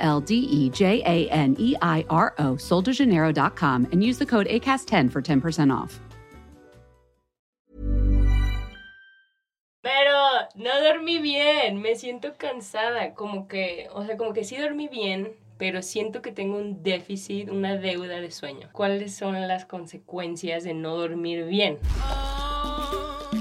L D E J A N E I R O, soldejaneiro.com, and use the code ACAST10 for 10% off. Pero no dormí bien, me siento cansada, como que, o sea, como que sí dormí bien, pero siento que tengo un déficit, una deuda de sueño. ¿Cuáles son las consecuencias de no dormir bien?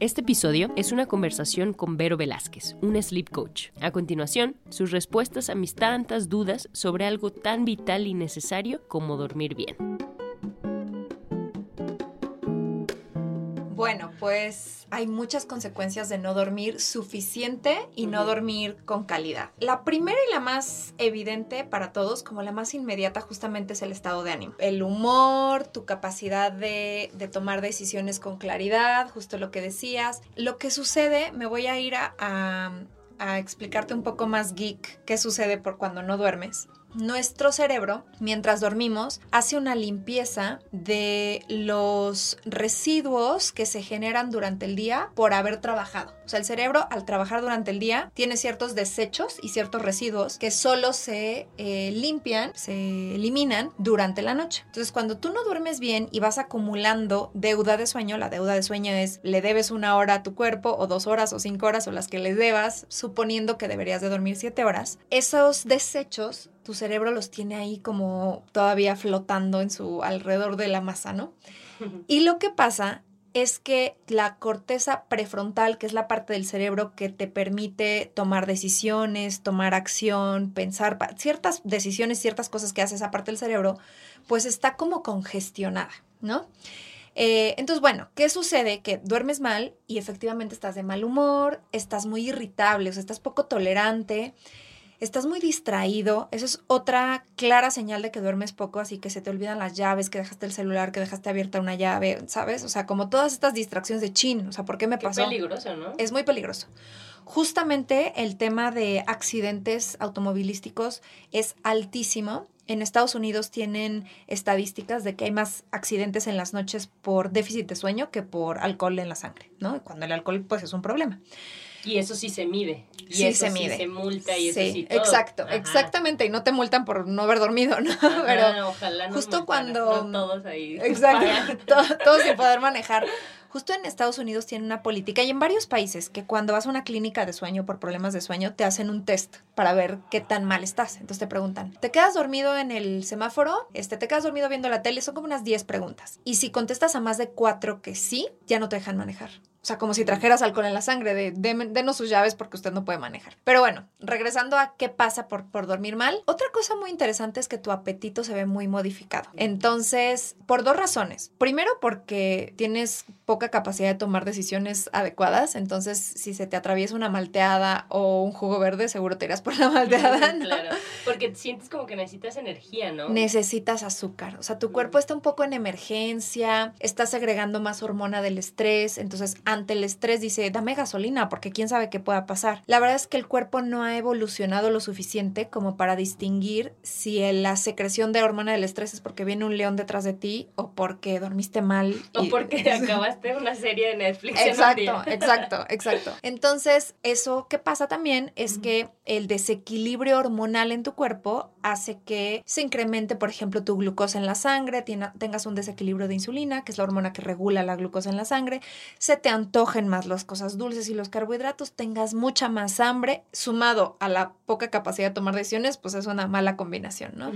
Este episodio es una conversación con Vero Velázquez, una sleep coach. A continuación, sus respuestas a mis tantas dudas sobre algo tan vital y necesario como dormir bien. Bueno, pues hay muchas consecuencias de no dormir suficiente y no dormir con calidad. La primera y la más evidente para todos, como la más inmediata, justamente es el estado de ánimo. El humor, tu capacidad de, de tomar decisiones con claridad, justo lo que decías. Lo que sucede, me voy a ir a, a, a explicarte un poco más geek qué sucede por cuando no duermes. Nuestro cerebro, mientras dormimos, hace una limpieza de los residuos que se generan durante el día por haber trabajado. O sea, el cerebro al trabajar durante el día tiene ciertos desechos y ciertos residuos que solo se eh, limpian, se eliminan durante la noche. Entonces, cuando tú no duermes bien y vas acumulando deuda de sueño, la deuda de sueño es le debes una hora a tu cuerpo o dos horas o cinco horas o las que le debas, suponiendo que deberías de dormir siete horas, esos desechos tu cerebro los tiene ahí como todavía flotando en su alrededor de la masa, ¿no? Y lo que pasa es que la corteza prefrontal, que es la parte del cerebro que te permite tomar decisiones, tomar acción, pensar ciertas decisiones, ciertas cosas que hace esa parte del cerebro, pues está como congestionada, ¿no? Eh, entonces, bueno, ¿qué sucede? Que duermes mal y efectivamente estás de mal humor, estás muy irritable, o sea, estás poco tolerante estás muy distraído, eso es otra clara señal de que duermes poco, así que se te olvidan las llaves, que dejaste el celular, que dejaste abierta una llave, ¿sabes? O sea, como todas estas distracciones de chin, o sea, ¿por qué me pasó? Es peligroso, ¿no? Es muy peligroso. Justamente el tema de accidentes automovilísticos es altísimo. En Estados Unidos tienen estadísticas de que hay más accidentes en las noches por déficit de sueño que por alcohol en la sangre, ¿no? Cuando el alcohol pues es un problema. Y eso sí se mide. Y sí eso se mide. Sí se multa y eso Sí, sí todo. exacto, Ajá. exactamente. Y no te multan por no haber dormido, ¿no? Ajá, Pero ojalá nos justo cuando- no todos ahí. Exacto, pagan. todo- todos sin poder manejar. Justo en Estados Unidos tienen una política y en varios países que cuando vas a una clínica de sueño por problemas de sueño te hacen un test para ver qué tan mal estás. Entonces te preguntan, ¿te quedas dormido en el semáforo? Este, ¿Te quedas dormido viendo la tele? Son como unas 10 preguntas. Y si contestas a más de cuatro que sí, ya no te dejan manejar. O sea, como si trajeras alcohol en la sangre, de "Deme- denos sus llaves porque usted no puede manejar. Pero bueno, regresando a qué pasa por, por dormir mal, otra cosa muy interesante es que tu apetito se ve muy modificado. Entonces, por dos razones. Primero, porque tienes poca capacidad de tomar decisiones adecuadas. Entonces, si se te atraviesa una malteada o un jugo verde, seguro te irás por la malteada. ¿no? Claro, porque sientes como que necesitas energía, ¿no? Necesitas azúcar, o sea, tu cuerpo está un poco en emergencia, está segregando más hormona del estrés, entonces ante el estrés dice, dame gasolina, porque quién sabe qué pueda pasar. La verdad es que el cuerpo no ha evolucionado lo suficiente como para distinguir si la secreción de hormona del estrés es porque viene un león detrás de ti o porque dormiste mal. O porque acabaste una serie de Netflix en un Exacto, día. exacto, exacto. Entonces, eso que pasa también es que el desequilibrio hormonal en tu cuerpo hace que se incremente, por ejemplo, tu glucosa en la sangre, tengas un desequilibrio de insulina, que es la hormona que regula la glucosa en la sangre, se te antojen más las cosas dulces y los carbohidratos, tengas mucha más hambre, sumado a la poca capacidad de tomar decisiones, pues es una mala combinación, ¿no?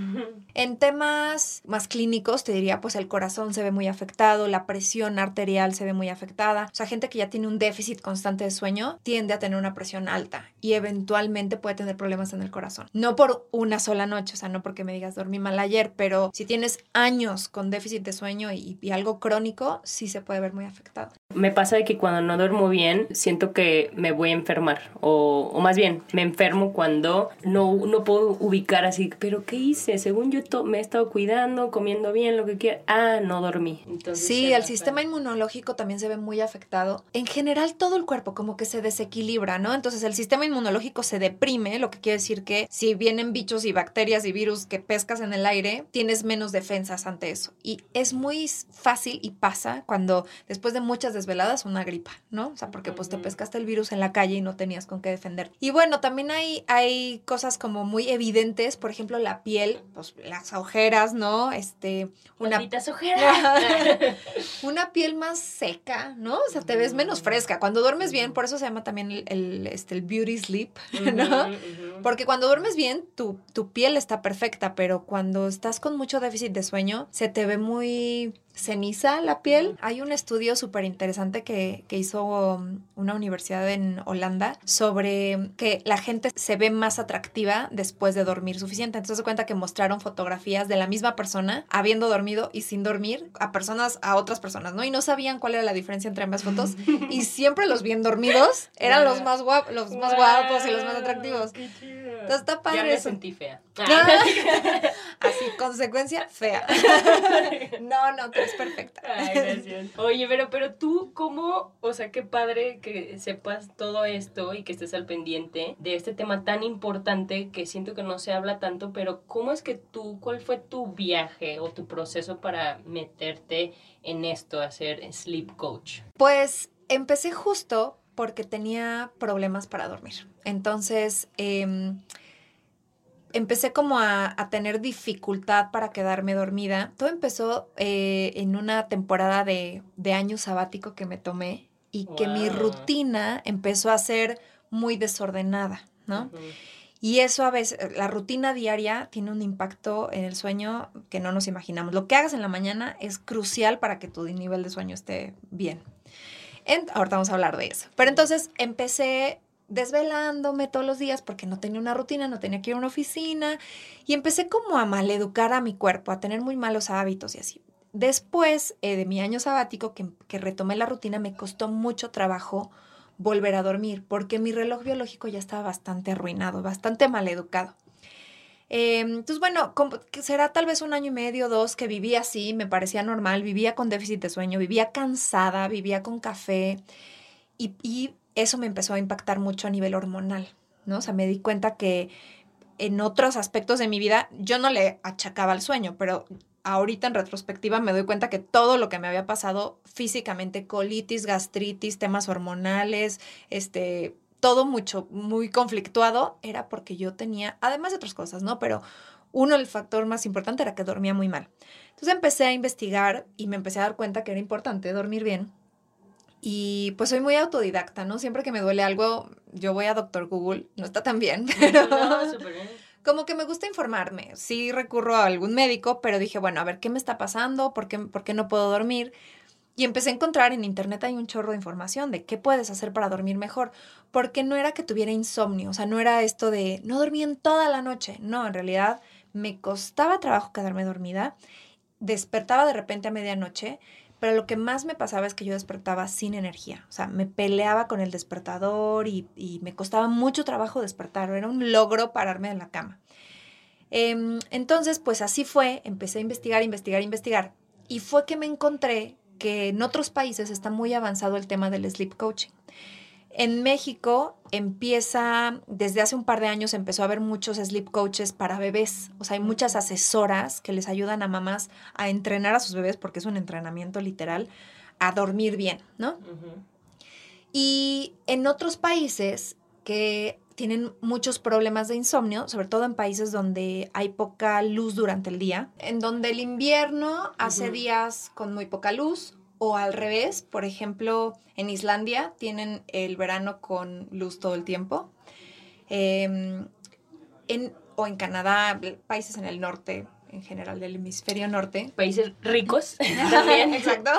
En temas más clínicos, te diría, pues el corazón se ve muy afectado, la presión arterial arterial se ve muy afectada. O sea, gente que ya tiene un déficit constante de sueño tiende a tener una presión alta y eventualmente puede tener problemas en el corazón. No por una sola noche, o sea, no porque me digas dormí mal ayer, pero si tienes años con déficit de sueño y, y algo crónico, sí se puede ver muy afectado. Me pasa de que cuando no duermo bien, siento que me voy a enfermar. O, o más bien, me enfermo cuando no, no puedo ubicar así, pero ¿qué hice? Según yo me he estado cuidando, comiendo bien, lo que quiera. Ah, no dormí. Entonces, Sí, el sistema inmunológico también se ve muy afectado. En general, todo el cuerpo como que se desequilibra, ¿no? Entonces, el sistema inmunológico se deprime, lo que quiere decir que si vienen bichos y bacterias y virus que pescas en el aire, tienes menos defensas ante eso. Y es muy fácil y pasa cuando después de muchas desveladas una gripa, ¿no? O sea, porque pues te pescaste el virus en la calle y no tenías con qué defender. Y bueno, también hay, hay cosas como muy evidentes, por ejemplo, la piel, pues las ojeras, ¿no? Este, una ojeras. una piel más seca, ¿no? O sea, te ves menos fresca. Cuando duermes bien, por eso se llama también el, el, este, el beauty sleep, ¿no? Porque cuando duermes bien, tu, tu piel está perfecta, pero cuando estás con mucho déficit de sueño, se te ve muy ceniza la piel. Hay un estudio súper interesante que, que hizo um, una universidad en Holanda sobre que la gente se ve más atractiva después de dormir suficiente. Entonces se cuenta que mostraron fotografías de la misma persona habiendo dormido y sin dormir a personas, a otras personas, ¿no? Y no sabían cuál era la diferencia entre ambas fotos. y siempre los bien dormidos eran los más guapos, los más guapos y los más atractivos. Qué chido. Entonces está padre Ya me sentí fea. Así, consecuencia fea. No, no, eres perfecta. Ay, gracias. Oye, pero, pero tú, ¿cómo? O sea, qué padre que sepas todo esto y que estés al pendiente de este tema tan importante que siento que no se habla tanto, pero ¿cómo es que tú, cuál fue tu viaje o tu proceso para meterte en esto, a ser sleep coach? Pues empecé justo porque tenía problemas para dormir. Entonces, em, empecé como a, a tener dificultad para quedarme dormida. Todo empezó eh, en una temporada de, de año sabático que me tomé y que mi rutina empezó a ser muy desordenada, ¿no? Y eso a veces, la rutina diaria tiene un impacto en el sueño que no nos imaginamos. Lo que hagas en la mañana es crucial para que tu nivel de sueño esté bien. En- ahorita vamos a hablar de eso. Pero entonces empecé desvelándome todos los días porque no tenía una rutina, no tenía que ir a una oficina y empecé como a maleducar a mi cuerpo, a tener muy malos hábitos y así. Después eh, de mi año sabático que, que retomé la rutina, me costó mucho trabajo volver a dormir, porque mi reloj biológico ya estaba bastante arruinado, bastante mal educado. Eh, entonces, bueno, será tal vez un año y medio, dos, que vivía así, me parecía normal, vivía con déficit de sueño, vivía cansada, vivía con café, y eso me empezó a impactar mucho a nivel hormonal, ¿no? O sea, me di cuenta que en otros aspectos de mi vida yo no le achacaba al sueño, pero ahorita en retrospectiva me doy cuenta que todo lo que me había pasado físicamente, colitis, gastritis, temas hormonales, este, todo mucho, muy conflictuado, era porque yo tenía, además de otras cosas, ¿no? Pero uno, el factor más importante era que dormía muy mal. Entonces empecé a investigar y me empecé a dar cuenta que era importante dormir bien. Y pues soy muy autodidacta, ¿no? Siempre que me duele algo, yo voy a Doctor Google. No está tan bien, pero No, súper bien. como que me gusta informarme. Sí recurro a algún médico, pero dije, bueno, a ver, ¿qué me está pasando? ¿Por qué, por qué no puedo dormir? Y empecé a encontrar en internet hay un chorro de información de qué puedes hacer para dormir mejor, porque no era que tuviera insomnio, o sea, no era esto de no dormí en toda la noche, no, en realidad me costaba trabajo quedarme dormida, despertaba de repente a medianoche, pero lo que más me pasaba es que yo despertaba sin energía, o sea, me peleaba con el despertador y, y me costaba mucho trabajo despertar, era un logro pararme de la cama. Em, entonces, pues así fue, empecé a investigar, investigar, investigar, y fue que me encontré que en otros países está muy avanzado el tema del sleep coaching. En México empieza, desde hace un par de años empezó a haber muchos sleep coaches para bebés. O sea, hay muchas asesoras que les ayudan a mamás a entrenar a sus bebés, porque es un entrenamiento literal, a dormir bien, ¿no? Y en otros países que tienen muchos problemas de insomnio, sobre todo en países donde hay poca luz durante el día, en donde el invierno hace días con muy poca luz, o al revés, por ejemplo, en Islandia tienen el verano con luz todo el tiempo. Em, en- o en Canadá, países en el norte, en general del hemisferio norte. Países ricos también. Exacto.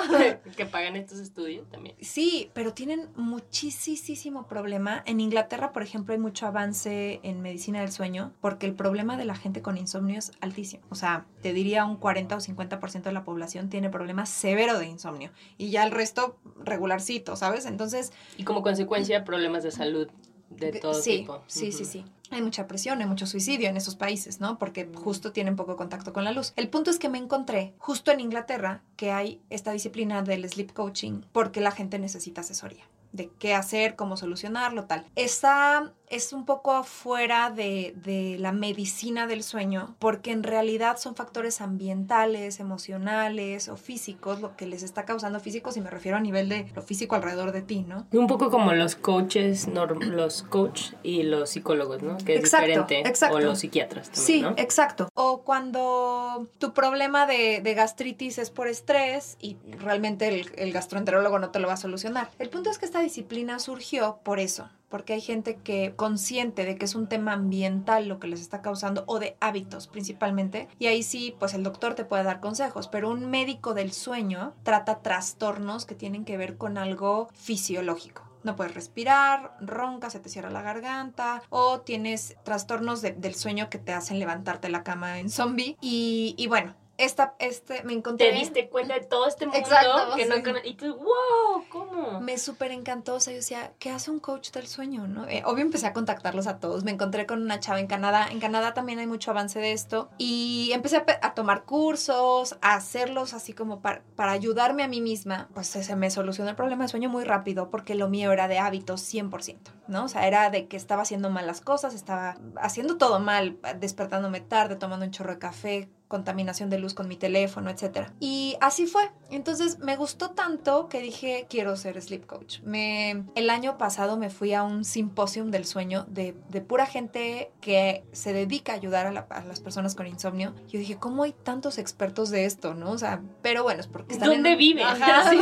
que pagan estos estudios también. Sí, pero tienen muchísimo problema. En Inglaterra, por ejemplo, hay mucho avance en medicina del sueño porque el problema de la gente con insomnio es altísimo. O sea, te diría un 40 o 50% de la población tiene problemas severo de insomnio y ya el resto regularcito, ¿sabes? Entonces... Y como consecuencia, problemas de salud de todo sí, tipo. Sí, sí, sí. Hay mucha presión, hay mucho suicidio en esos países, ¿no? Porque justo tienen poco contacto con la luz. El punto es que me encontré justo en Inglaterra que hay esta disciplina del sleep coaching porque la gente necesita asesoría de qué hacer, cómo solucionarlo, tal. Esa es un poco afuera de, de, la medicina del sueño, porque en realidad son factores ambientales, emocionales o físicos lo que les está causando físicos, y me refiero a nivel de lo físico alrededor de ti, ¿no? Un poco como los coaches, los coach y los psicólogos, ¿no? Que es exacto, diferente. Exacto. O los psiquiatras también, Sí, ¿no? exacto. O cuando tu problema de, de, gastritis es por estrés y realmente el, el gastroenterólogo no te lo va a solucionar. El punto es que esta disciplina surgió por eso, porque hay gente que consciente de que es un tema ambiental lo que les está causando o de hábitos principalmente y ahí sí pues el doctor te puede dar consejos pero un médico del sueño trata trastornos que tienen que ver con algo fisiológico. No puedes respirar, ronca, se te cierra la garganta o tienes trastornos de, del sueño que te hacen levantarte la cama en zombie y, y bueno esta, este, me encontré... Te diste cuenta de todo este mundo Exacto, que sí. no Y tú, wow, ¿cómo? Me súper encantó, o sea, yo decía, ¿qué hace un coach del sueño? ¿no? Eh, obvio empecé a contactarlos a todos, me encontré con una chava en Canadá, en Canadá también hay mucho avance de esto, y empecé a, tomar cursos, a hacerlos así como para, para ayudarme a mí misma, pues se, me solucionó el problema de sueño muy rápido, porque lo mío era de hábitos 100%, ¿no? O sea, era de que estaba haciendo mal las cosas, estaba haciendo todo mal, despertándome tarde, tomando un chorro de café, contaminación de luz con mi teléfono, etc. Y así fue. Entonces me gustó tanto que dije, quiero ser sleep coach. Me, el año pasado me fui a un simposium del sueño de, de pura gente que se dedica a ayudar a, la- a las personas con insomnio. Yo dije, ¿cómo hay tantos expertos de esto, no? O sea, pero bueno, es porque están ¿Dónde en- viven? Ajá, Sí.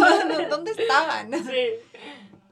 ¿Dónde estaban? Sí.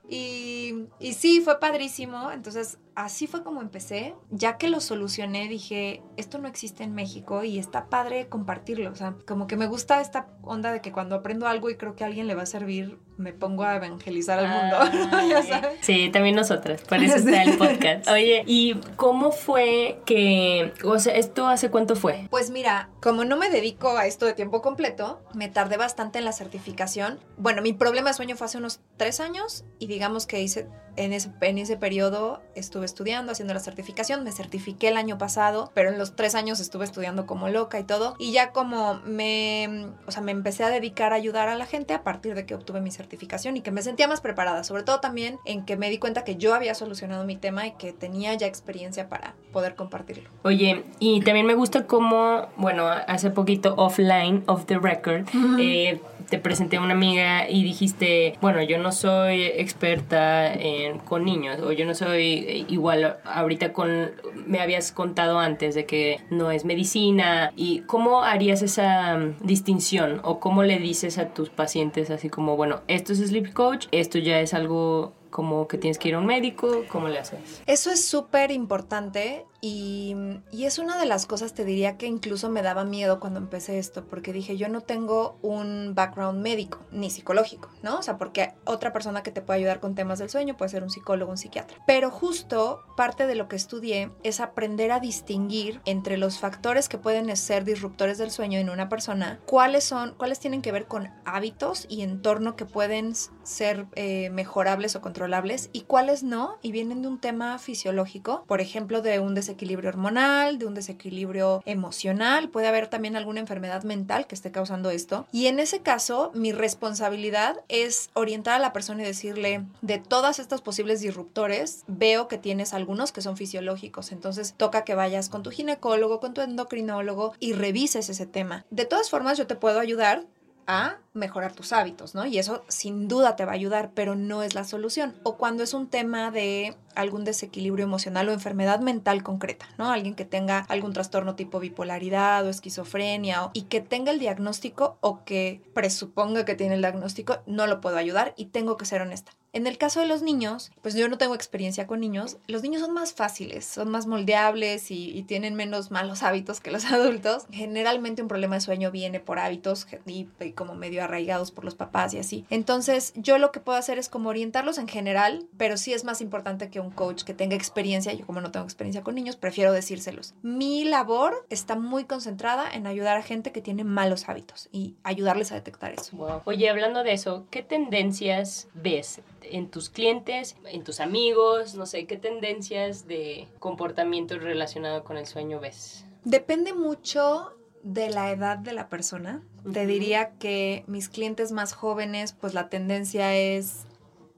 Y, y sí, fue padrísimo. Entonces, así fue como empecé. Ya que lo solucioné, dije, esto no existe en México y está padre compartirlo. O sea, como que me gusta esta onda de que cuando aprendo algo y creo que a alguien le va a servir, me pongo a evangelizar al mundo. Ya sabes. Sí, también nosotras, por eso está el podcast. Oye, ¿y cómo fue que, o sea, esto hace cuánto fue? Pues mira, como no me dedico a esto de tiempo completo, me tardé bastante en la certificación. Bueno, mi problema de sueño fue hace unos tres años y digamos que hice en ese, en ese periodo estuve estudiando, haciendo la certificación, me certifiqué el año pasado, pero en los tres años estuve estudiando como loca y todo. Y ya como me, o sea, me empecé a dedicar a ayudar a la gente a partir de que obtuve mi certificación y que me sentía más preparada, sobre todo también en que me di cuenta que yo había solucionado mi tema y que tenía ya experiencia para poder compartirlo. Oye, y también me gusta cómo, bueno, hace poquito offline, off the record, eh, te presenté a una amiga y dijiste, bueno, yo no soy experta en- con niños, o yo no soy eh, igual ahorita con, me habías contado antes de que no es medicina, y cómo harías esa mm, distinción, o cómo le dices a tus pacientes así como, bueno, esto es sleep coach, esto ya es algo como que tienes que ir a un médico, ¿cómo le haces? Eso es súper importante y, es una de las cosas, te diría que incluso me daba miedo cuando empecé esto, porque dije, yo no tengo un background médico ni psicológico, ¿no? O sea, porque otra persona que te puede ayudar con temas del sueño puede ser un psicólogo, un psiquiatra. Pero justo parte de lo que estudié es aprender a distinguir entre los factores que pueden ser disruptores del sueño en una persona, cuáles son, cuáles tienen que ver con hábitos y entorno que pueden ser eh, mejorables o controlables y cuáles no, y vienen de un tema fisiológico, por ejemplo, de un desequilibrio hormonal, de un desequilibrio emocional, puede haber también alguna enfermedad mental que esté causando esto. Y en ese caso, mi responsabilidad es orientar a la persona y decirle, de todas estas posibles disruptores, veo que tienes algunos que son fisiológicos, entonces toca que vayas con tu ginecólogo, con tu endocrinólogo y revises ese tema. De todas formas, yo te puedo ayudar a mejorar tus hábitos, ¿no? Y eso sin duda te va a ayudar, pero no es la solución. O cuando es un tema de algún desequilibrio emocional o enfermedad mental concreta, ¿no? Alguien que tenga algún trastorno tipo bipolaridad o esquizofrenia y que tenga el diagnóstico o que presuponga que tiene el diagnóstico, no lo puedo ayudar y tengo que ser honesta. En el caso de los niños, pues yo no tengo experiencia con niños, los niños son más fáciles, son más moldeables y, tienen menos malos hábitos que los adultos. Generalmente un problema de sueño viene por hábitos y, como medio arraigados por los papás y así. Entonces yo lo que puedo hacer es como orientarlos en general, pero sí es más importante que un coach que tenga experiencia. Yo como no tengo experiencia con niños, prefiero decírselos. Mi labor está muy concentrada en ayudar a gente que tiene malos hábitos y ayudarles a detectar eso. Oye, hablando de eso, ¿qué tendencias ves? en tus clientes, en tus amigos, no sé, qué tendencias de comportamiento relacionado con el sueño ves. Depende mucho de la edad de la persona. Te diría que mis clientes más jóvenes, pues la tendencia es,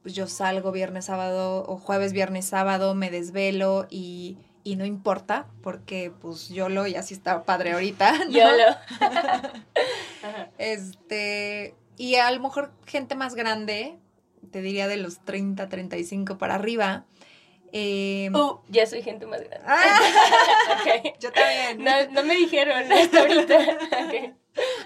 pues yo salgo viernes, sábado o jueves, viernes, sábado, me desvelo y, y no importa, porque pues yo lo y así está padre ahorita. Yo lo. este, y a lo mejor gente más grande, te diría de los 30, 35 para arriba. Eh, uh, ya soy gente más grande. Ah, Yo también. No, no, me dijeron hasta ahorita.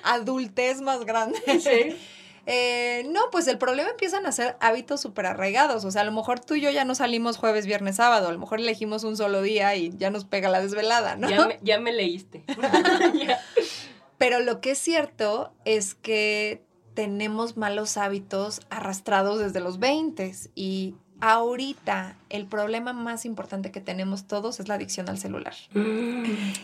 Adultez más grande. Sí. Eh, no, pues el problema empiezan a ser hábitos súper arraigados. O sea, a lo mejor tú y yo ya no salimos jueves, viernes, sábado. A lo mejor elegimos un solo día y ya nos pega la desvelada, ¿no? Ya me, ya me leíste. Pero lo que es cierto es que tenemos malos hábitos arrastrados desde los 20 y ahorita el problema más importante que tenemos todos es la adicción al celular.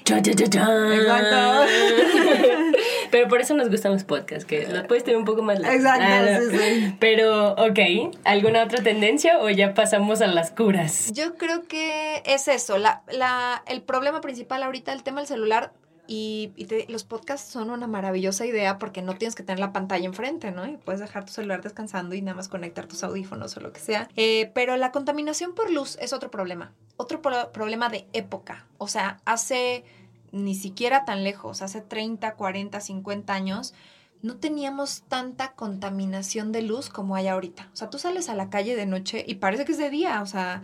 Exacto. Pero por eso nos gustan los podcasts, que los puedes tener un poco más largos. Exacto, ah, sí, sí. Pero, ok, ¿alguna otra tendencia o ya pasamos a las curas? Yo creo que es eso. La, la, el problema principal ahorita, el tema del celular, y, los podcasts son una maravillosa idea porque no tienes que tener la pantalla enfrente, ¿no? Y puedes dejar tu celular descansando y nada más conectar tus audífonos o lo que sea. Eh, pero la contaminación por luz es otro problema. Otro problema de época. O sea, hace ni siquiera tan lejos, hace 30, 40, 50 años, no teníamos tanta contaminación de luz como hay ahorita. O sea, tú sales a la calle de noche y parece que es de día. O sea,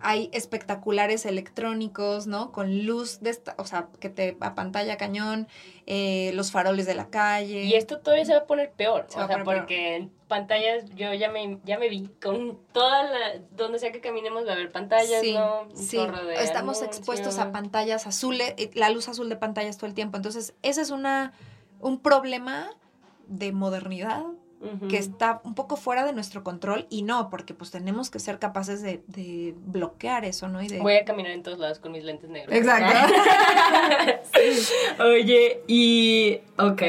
hay espectaculares electrónicos, ¿no? Con luz, de esta, o sea, que te pantalla cañón, eh, los faroles de la calle. Y esto todavía se va a poner peor, o sea, porque en pantallas yo ya me, ya me vi, con toda la, donde sea que caminemos va a haber pantallas, ¿no? sí, estamos expuestos a pantallas azules, eh, la luz azul de pantallas todo el tiempo, entonces ese es una, un problema de modernidad que está un poco fuera de nuestro control y no, porque pues tenemos que ser capaces de, de bloquear eso, ¿no? Y de... Voy a caminar en todos lados con mis lentes negros. Exacto. Oye, y ok,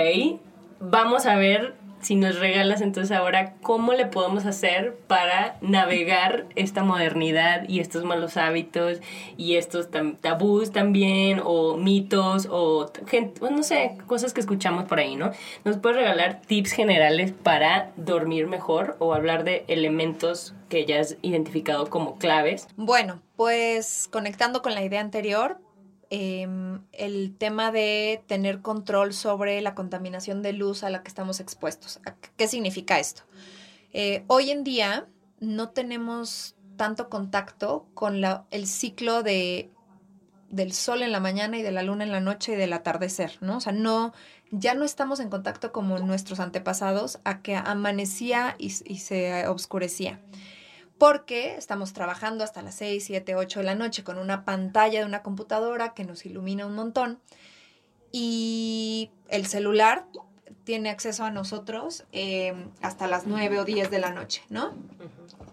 vamos a ver si nos regalas entonces ahora cómo le podemos hacer para navegar esta modernidad y estos malos hábitos y estos tabús también o mitos o gente, no sé, cosas que escuchamos por ahí, ¿no? ¿Nos puedes regalar tips generales para dormir mejor o hablar de elementos que ya has identificado como claves? Bueno, pues conectando con la idea anterior, Em, el tema de tener control sobre la contaminación de luz a la que estamos expuestos. ¿Qué significa esto? Eh, hoy en día no tenemos tanto contacto con la, el ciclo de, del sol en la mañana y de la luna en la noche y del atardecer, ¿no? O sea, no, ya no estamos en contacto como nuestros antepasados a que amanecía y, y se oscurecía porque estamos trabajando hasta las 6, 7, 8 de la noche con una pantalla de una computadora que nos ilumina un montón y el celular tiene acceso a nosotros em, hasta las 9 o 10 de la noche, ¿no?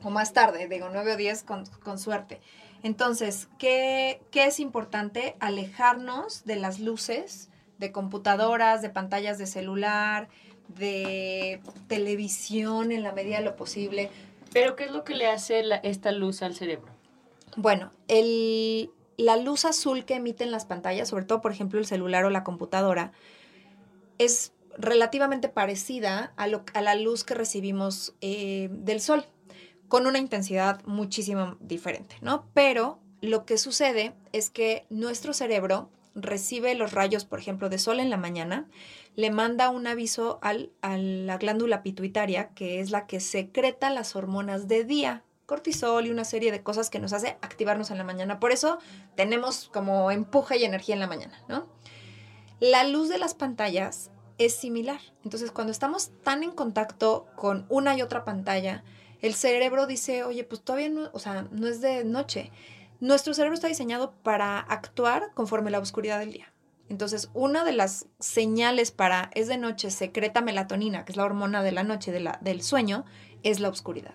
O más tarde, digo 9 o 10 con, con suerte. Entonces, ¿qué, ¿qué es importante? Alejarnos de las luces de computadoras, de pantallas de celular, de televisión en la medida de lo posible pero ¿qué es lo que le hace esta luz al cerebro? Bueno, la luz azul que emiten las pantallas, sobre todo por ejemplo el celular o la computadora, es relativamente parecida a, la luz que recibimos eh, del sol, con una intensidad muchísimo diferente, ¿no? Pero lo que sucede es que nuestro cerebro recibe los rayos, por ejemplo, de sol en la mañana, le manda un aviso al, a la glándula pituitaria, que es la que secreta las hormonas de día, cortisol y una serie de cosas que nos hace activarnos en la mañana. Por eso tenemos como empuje y energía en la mañana, ¿no? La luz de las pantallas es similar. Entonces, cuando estamos tan en contacto con una y otra pantalla, el cerebro dice, oye, pues todavía no, o sea, no es de noche. Nuestro cerebro está diseñado para actuar conforme la oscuridad del día. Entonces, una de las señales para es de noche secreta melatonina, que es la hormona de la noche, de la, del sueño, es la oscuridad.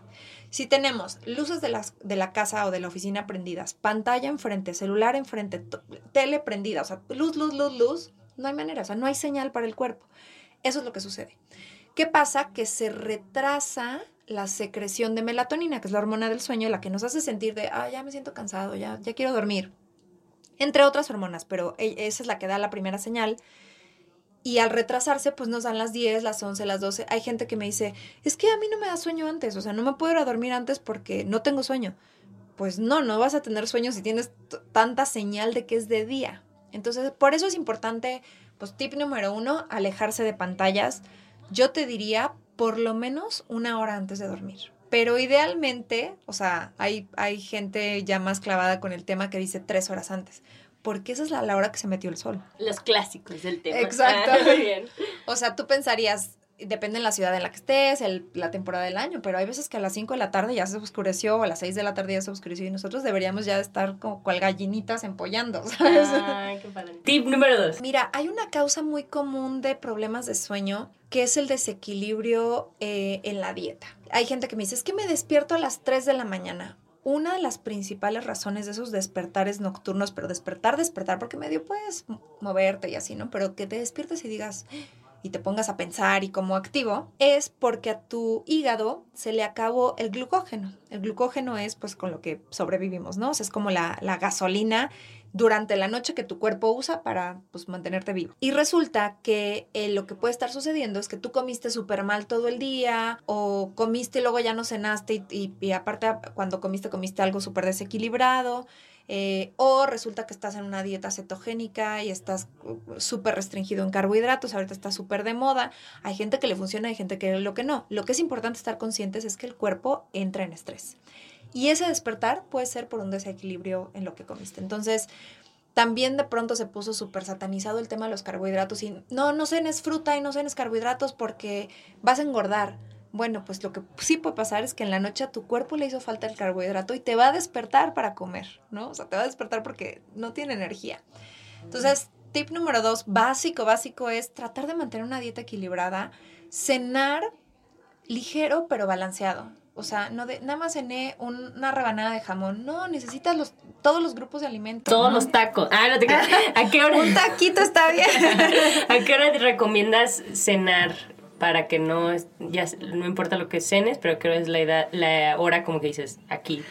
Si tenemos luces de, las, de la casa o de la oficina prendidas, pantalla enfrente, celular enfrente, tele prendida, o sea, luz, luz, luz, luz, no hay manera, o sea, no hay señal para el cuerpo. Eso es lo que sucede. ¿Qué pasa? Que se retrasa la secreción de melatonina, que es la hormona del sueño, la que nos hace sentir de, ah, ya me siento cansado, ya, ya quiero dormir. Entre otras hormonas, pero e, esa es la que da la primera señal. Y al retrasarse, pues nos dan las 10, las 11, las 12. Hay gente que me dice, es que a mí no me da sueño antes, o sea, no me puedo ir a dormir antes porque no tengo sueño. Pues no, no vas a tener sueño si tienes tanta señal de que es de día. Entonces, por eso es importante, pues tip número uno, alejarse de pantallas. Yo te diría por lo menos una hora antes de dormir. Pero idealmente, o sea, hay, hay gente ya más clavada con el tema que dice tres horas antes. Porque esa es la, la hora que se metió el sol. Los clásicos del tema. Exacto. Ah, bien. O sea, tú pensarías, depende de la ciudad en la que estés, el, la temporada del año, pero hay veces que a las 5 de la tarde ya se oscureció, o a las 6 de la tarde ya se oscureció, y nosotros deberíamos ya estar como cual gallinitas empollando, ¿sabes? Ay, qué padre. Tip número dos. Mira, hay una causa muy común de problemas de sueño que es el desequilibrio eh, en la dieta. Hay gente que me dice, es que me despierto a las 3 de la mañana. Una de las principales razones de esos despertares nocturnos, pero despertar, despertar, porque medio puedes moverte y así, ¿no? Pero que te despiertes y digas, y te pongas a pensar y como activo, es porque a tu hígado se le acabó el glucógeno. El glucógeno es pues con lo que sobrevivimos, ¿no? O sea, es como la, la gasolina durante la noche que tu cuerpo usa para pues, mantenerte vivo. Y resulta que eh, lo que puede estar sucediendo es que tú comiste súper mal todo el día o comiste y luego ya no cenaste y, y, aparte cuando comiste comiste algo súper desequilibrado. Eh, o resulta que estás en una dieta cetogénica y estás uh, súper restringido en carbohidratos, ahorita está súper de moda. Hay gente que le funciona, hay gente que lo que no. Lo que es importante estar conscientes es que el cuerpo entra en estrés. Y ese despertar puede ser por un desequilibrio en lo que comiste. Entonces, también de pronto se puso súper satanizado el tema de los carbohidratos y no, no cenes fruta y no cenes carbohidratos porque vas a engordar. Bueno, pues lo que sí puede pasar es que en la noche a tu cuerpo le hizo falta el carbohidrato y te va a despertar para comer, ¿no? O sea, te va a despertar porque no tiene energía. Entonces, tip número dos, básico, básico, es tratar de mantener una dieta equilibrada, cenar ligero pero balanceado. O sea, no de, nada más cené un, una rebanada de jamón. No, necesitas los, todos los grupos de alimentos. Todos ¿no? los tacos. Ah, no te. ¿A qué hora? un taquito está bien. ¿A qué hora te recomiendas cenar para que no, ya no importa lo que cenes, pero creo es la, edad, la hora como que dices aquí?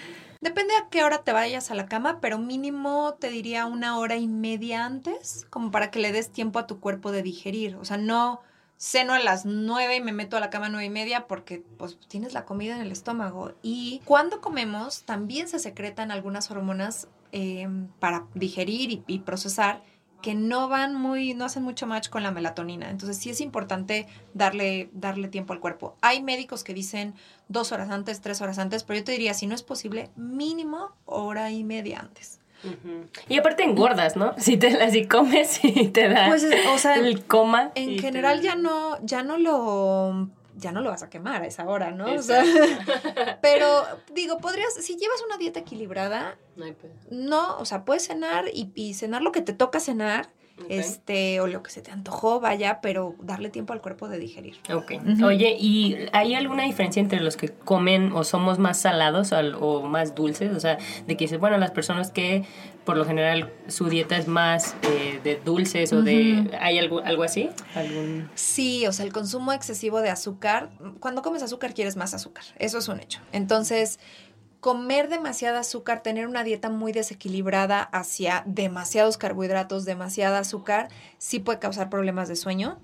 Depende a qué hora te vayas a la cama, pero mínimo te diría una hora y media antes, como para que le des tiempo a tu cuerpo de digerir. O sea, no ceno a las nueve y me meto a la cama a nueve y media porque pues tienes la comida en el estómago. Y cuando comemos también se secretan algunas hormonas eh, para digerir y procesar que no van muy, no hacen mucho match con la melatonina. Entonces sí es importante darle, darle tiempo al cuerpo. Hay médicos que dicen dos horas antes, tres horas antes, pero yo te diría, si no es posible, mínimo hora y media antes. Uh -huh. Y aparte engordas, ¿no? Si te si comes y te da pues, o sea, el coma. En general te... ya no, ya no lo ya no lo vas a quemar a esa hora, ¿no? O sea, pero digo, podrías, si llevas una dieta equilibrada, no, no o sea, puedes cenar y, y, cenar lo que te toca cenar, okay. este, o lo que se te antojó, vaya, pero darle tiempo al cuerpo de digerir. Ok. Uh -huh. Oye, ¿y hay alguna diferencia entre los que comen o somos más salados o, o más dulces? O sea, de que dices, bueno, las personas que por lo general su dieta es más eh, de dulces o uh -huh. de... ¿Hay algo, algo así? ¿Algún... Sí, o sea, el consumo excesivo de azúcar, cuando comes azúcar quieres más azúcar, eso es un hecho. Entonces, comer demasiada azúcar, tener una dieta muy desequilibrada hacia demasiados carbohidratos, demasiada azúcar, sí puede causar problemas de sueño.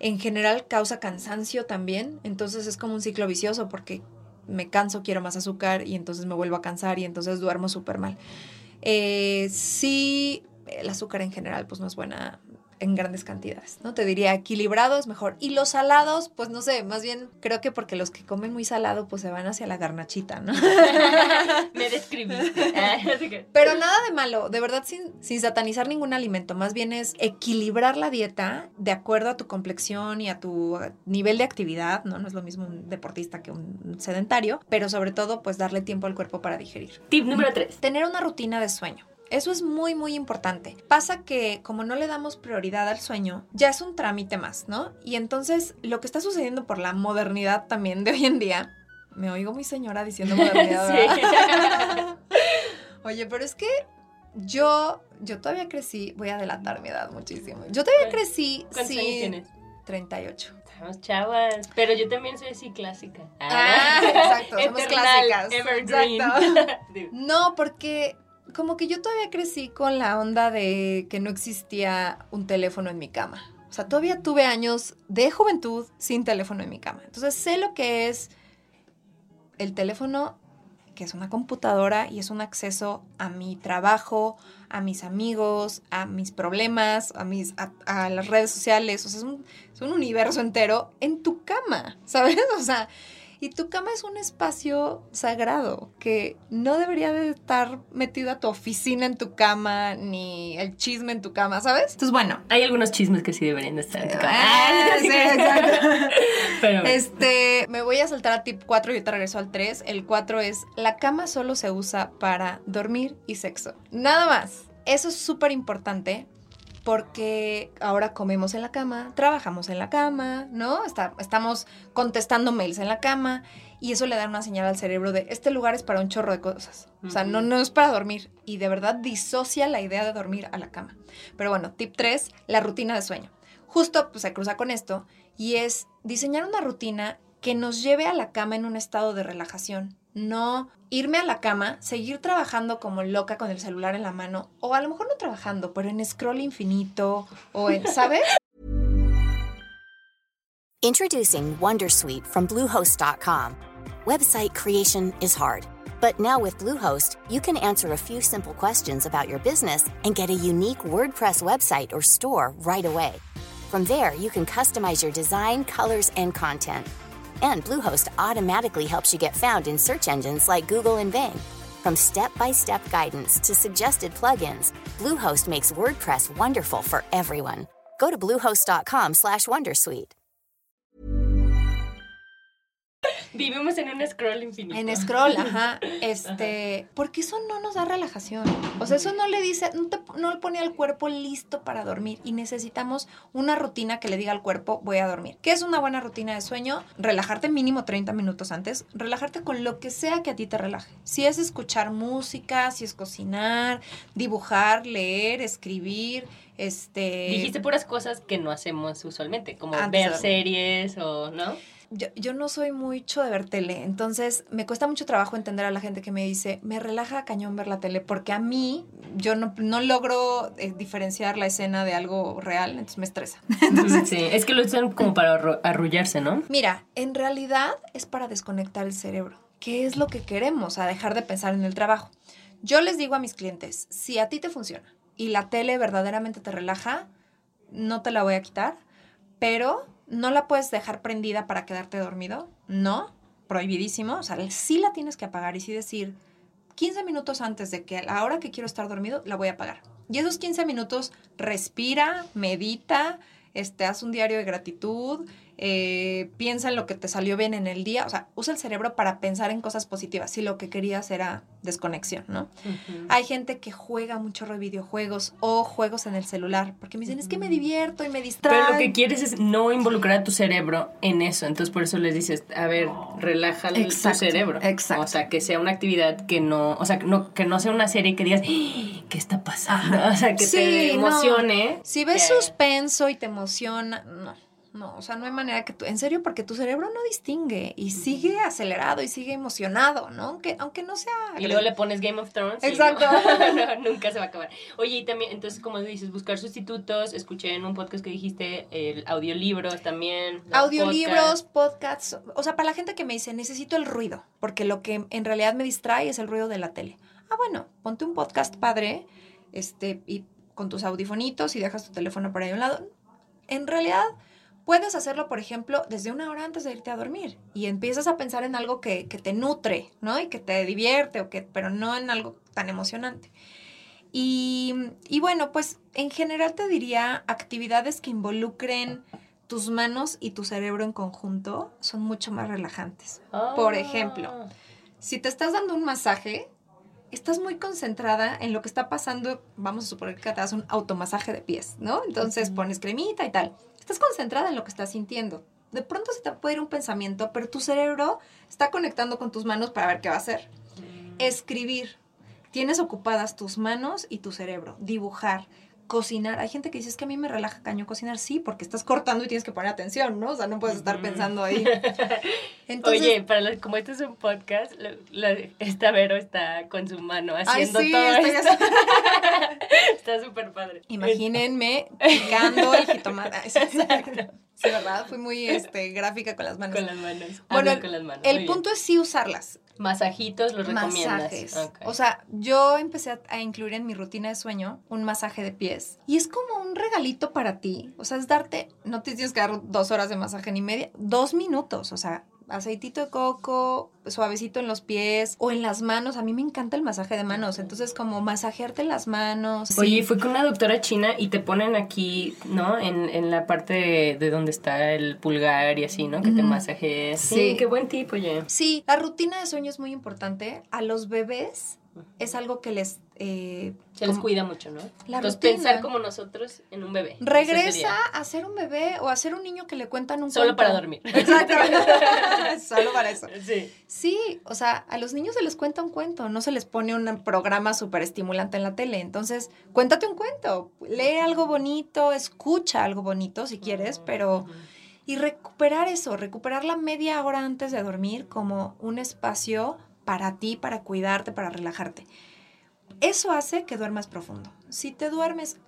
En general causa cansancio también, entonces es como un ciclo vicioso porque me canso, quiero más azúcar y entonces me vuelvo a cansar y entonces duermo súper mal. Eh, sí el azúcar en general pues no es buena en grandes cantidades, ¿no? Te diría equilibrado es mejor. Y los salados, pues no sé, más bien creo que porque los que comen muy salado pues se van hacia la garnachita, ¿no? Me describiste. Pero nada de malo, de verdad sin, sin satanizar ningún alimento, más bien es equilibrar la dieta de acuerdo a tu complexión y a tu nivel de actividad, ¿no? No es lo mismo un deportista que un sedentario, pero sobre todo pues darle tiempo al cuerpo para digerir. Tip número 3. Tener una rutina de sueño. Eso es muy, muy importante. Pasa que como no le damos prioridad al sueño, ya es un trámite más, ¿no? Y entonces lo que está sucediendo por la modernidad también de hoy en día, me oigo muy señora diciendo modernidad. ¿verdad? Oye, pero es que yo, yo todavía crecí, voy a delatar mi edad muchísimo. Yo todavía crecí ¿Cuántos sin años tienes? 38. Estamos chavas, pero yo también soy así clásica. Ah, exacto, somos clásicas. Evergreen. Exacto. No, porque como que yo todavía crecí con la onda de que no existía un teléfono en mi cama. O sea, todavía tuve años de juventud sin teléfono en mi cama. Entonces sé lo que es el teléfono, que es una computadora y es un acceso a mi trabajo, a mis amigos, a mis problemas, a, mis, a, las redes sociales. O sea, es un universo entero en tu cama, ¿sabes? O sea, y tu cama es un espacio sagrado que no debería de estar metido a tu oficina en tu cama, ni el chisme en tu cama, ¿sabes? Entonces, bueno. Hay algunos chismes que sí deberían de estar en tu cama. Ah, sí, exacto. Pero Este, me voy a saltar a tip 4 y yo te regreso al 3. El 4 es, la cama solo se usa para dormir y sexo. Nada más. Eso es súper importante porque ahora comemos en la cama, trabajamos en la cama, ¿no? Está- estamos contestando mails en la cama y eso le da una señal al cerebro de este lugar es para un chorro de cosas. O sea, no, no es para dormir y de verdad disocia la idea de dormir a la cama. Pero bueno, tip 3, la rutina de sueño. Justo pues, se cruza con esto y es diseñar una rutina que nos lleve a la cama en un estado de relajación. No irme a la cama, seguir trabajando como loca con el celular en la mano, o a lo mejor no trabajando, pero en scroll infinito, o en, ¿sabes? Introducing Wondersuite from Bluehost.com. Website creation is hard, but now with Bluehost, you can answer a few simple questions about your business and get a unique WordPress website or store right away. From there, you can customize your design, colors, and content. And Bluehost automatically helps you get found in search engines like Google and Bing. From step-by-step guidance to suggested plugins, Bluehost makes WordPress wonderful for everyone. Go to bluehost.com/wondersuite. vivimos en un scroll infinito. En scroll, ajá. Este, porque eso no nos da relajación. O sea, eso no le dice, no, te, no le pone al cuerpo listo para dormir. Y necesitamos una rutina que le diga al cuerpo, voy a dormir. ¿Qué es una buena rutina de sueño? Relajarte mínimo 30 minutos antes. Relajarte con lo que sea que a ti te relaje. Si es escuchar música, si es cocinar, dibujar, leer, escribir, este... Dijiste puras cosas que no hacemos usualmente, como ver series o, ¿no? Yo, yo no soy mucho de ver tele, entonces me cuesta mucho trabajo entender a la gente que me dice, me relaja cañón ver la tele, porque a mí yo no, no logro eh, diferenciar la escena de algo real, entonces me estresa. sí, es que lo usan como para arru- arrullarse, ¿no? Mira, en realidad es para desconectar el cerebro. ¿Qué es lo que queremos? A dejar de pensar en el trabajo. Yo les digo a mis clientes, si a ti te funciona y la tele verdaderamente te relaja, no te la voy a quitar, pero no la puedes dejar prendida para quedarte dormido. No, prohibidísimo. O sea, sí la tienes que apagar y sí decir, 15 minutos antes de que a la hora que quiero estar dormido, la voy a apagar. Y esos 15 minutos respira, medita, este, haz un diario de gratitud, eh, piensa en lo que te salió bien en el día, o sea, usa el cerebro para pensar en cosas positivas, si lo que querías era desconexión, ¿no? Hay gente que juega mucho de videojuegos o juegos en el celular, porque me dicen, es que me divierto y me distraigo. Pero lo que quieres es no involucrar a tu cerebro en eso. Entonces, por eso les dices, a ver, relaja el- tu cerebro. exacto. O sea, que sea una actividad que no, o sea, que no, que no sea una serie que digas, "¡Ah! ¿qué está pasando? O sea, que Sí, te no. emocione. Si ves suspenso y te emociona, no. No, o sea, no hay manera que tú, en serio, porque tu cerebro no distingue y sigue acelerado y sigue emocionado, ¿no? Aunque, aunque no sea... Y luego le pones Game of Thrones. y Exacto. no, no, nunca se va a acabar. Oye, y también, entonces, como dices, buscar sustitutos. Escuché en un podcast que dijiste el audiolibros también. Audiolibros, podcasts, o sea, para la gente que me dice, necesito el ruido, porque lo que en realidad me distrae es el ruido de la tele. Ah, bueno, ponte un podcast padre, este, y con tus audifonitos y dejas tu teléfono por ahí a un lado. En realidad, puedes hacerlo, por ejemplo, desde una hora antes de irte a dormir y empiezas a pensar en algo que, que te nutre, ¿no? Y que te divierte, o que, pero no en algo tan emocionante. Y, y bueno, pues en general te diría actividades que involucren tus manos y tu cerebro en conjunto son mucho más relajantes. Por ejemplo, Ah. si te estás dando un masaje, estás muy concentrada en lo que está pasando, vamos a suponer que te das un automasaje de pies, ¿no? Entonces pones cremita y tal. Estás concentrada en lo que estás sintiendo. De pronto se te puede ir un pensamiento, pero tu cerebro está conectando con tus manos para ver qué va a hacer. Escribir. Tienes ocupadas tus manos y tu cerebro. Dibujar. Cocinar. Hay gente que dice, es que a mí me relaja caño cocinar. Sí, porque estás cortando y tienes que poner atención, ¿no? O sea, no puedes estar pensando ahí. Entonces, Oye, para los- como este es un podcast, lo- esta Vero está con su mano Ay, haciendo sí, todo esto. haciendo- está súper padre. Imagínense picando el jitomate. Ay, sí, ¿verdad? Fui muy este, gráfica con las manos. Con las manos. Bueno, Habla el, con las manos. el muy bien. punto es sí usarlas. Masajitos los recomiendas. Masajes. O sea, yo empecé a, a incluir en mi rutina de sueño un masaje de pies. Y es como un regalito para ti. O sea, es darte, no te tienes que dar dos horas de masaje ni media, dos minutos. O sea, aceitito de coco, suavecito en los pies o en las manos. A mí me encanta el masaje de manos. Entonces, como masajearte las manos. Oye, fui con una doctora china y te ponen aquí, ¿no? En, en la parte de, de donde está el pulgar y así, ¿no? Que te Ujú. masajees. Sí, Sí. qué buen tip, oye. Sí, la rutina de sueño es muy importante. A los bebés es algo que les... eh, Se les como- cuida mucho, ¿no? La Entonces, rutina. pensar como nosotros en un bebé. Regresa a ser un bebé o a ser un niño que le cuentan un Solo cuento. para dormir. Exacto. Solo para eso. Sí. Sí, o sea, a los niños se les cuenta un cuento, no se les pone un programa súper estimulante en la tele. Entonces, cuéntate un cuento, lee algo bonito, escucha algo bonito si quieres, pero... Y recuperar eso, recuperar la media hora antes de dormir como un espacio para ti, para cuidarte, para relajarte. Eso hace que duermas profundo. Si te duermes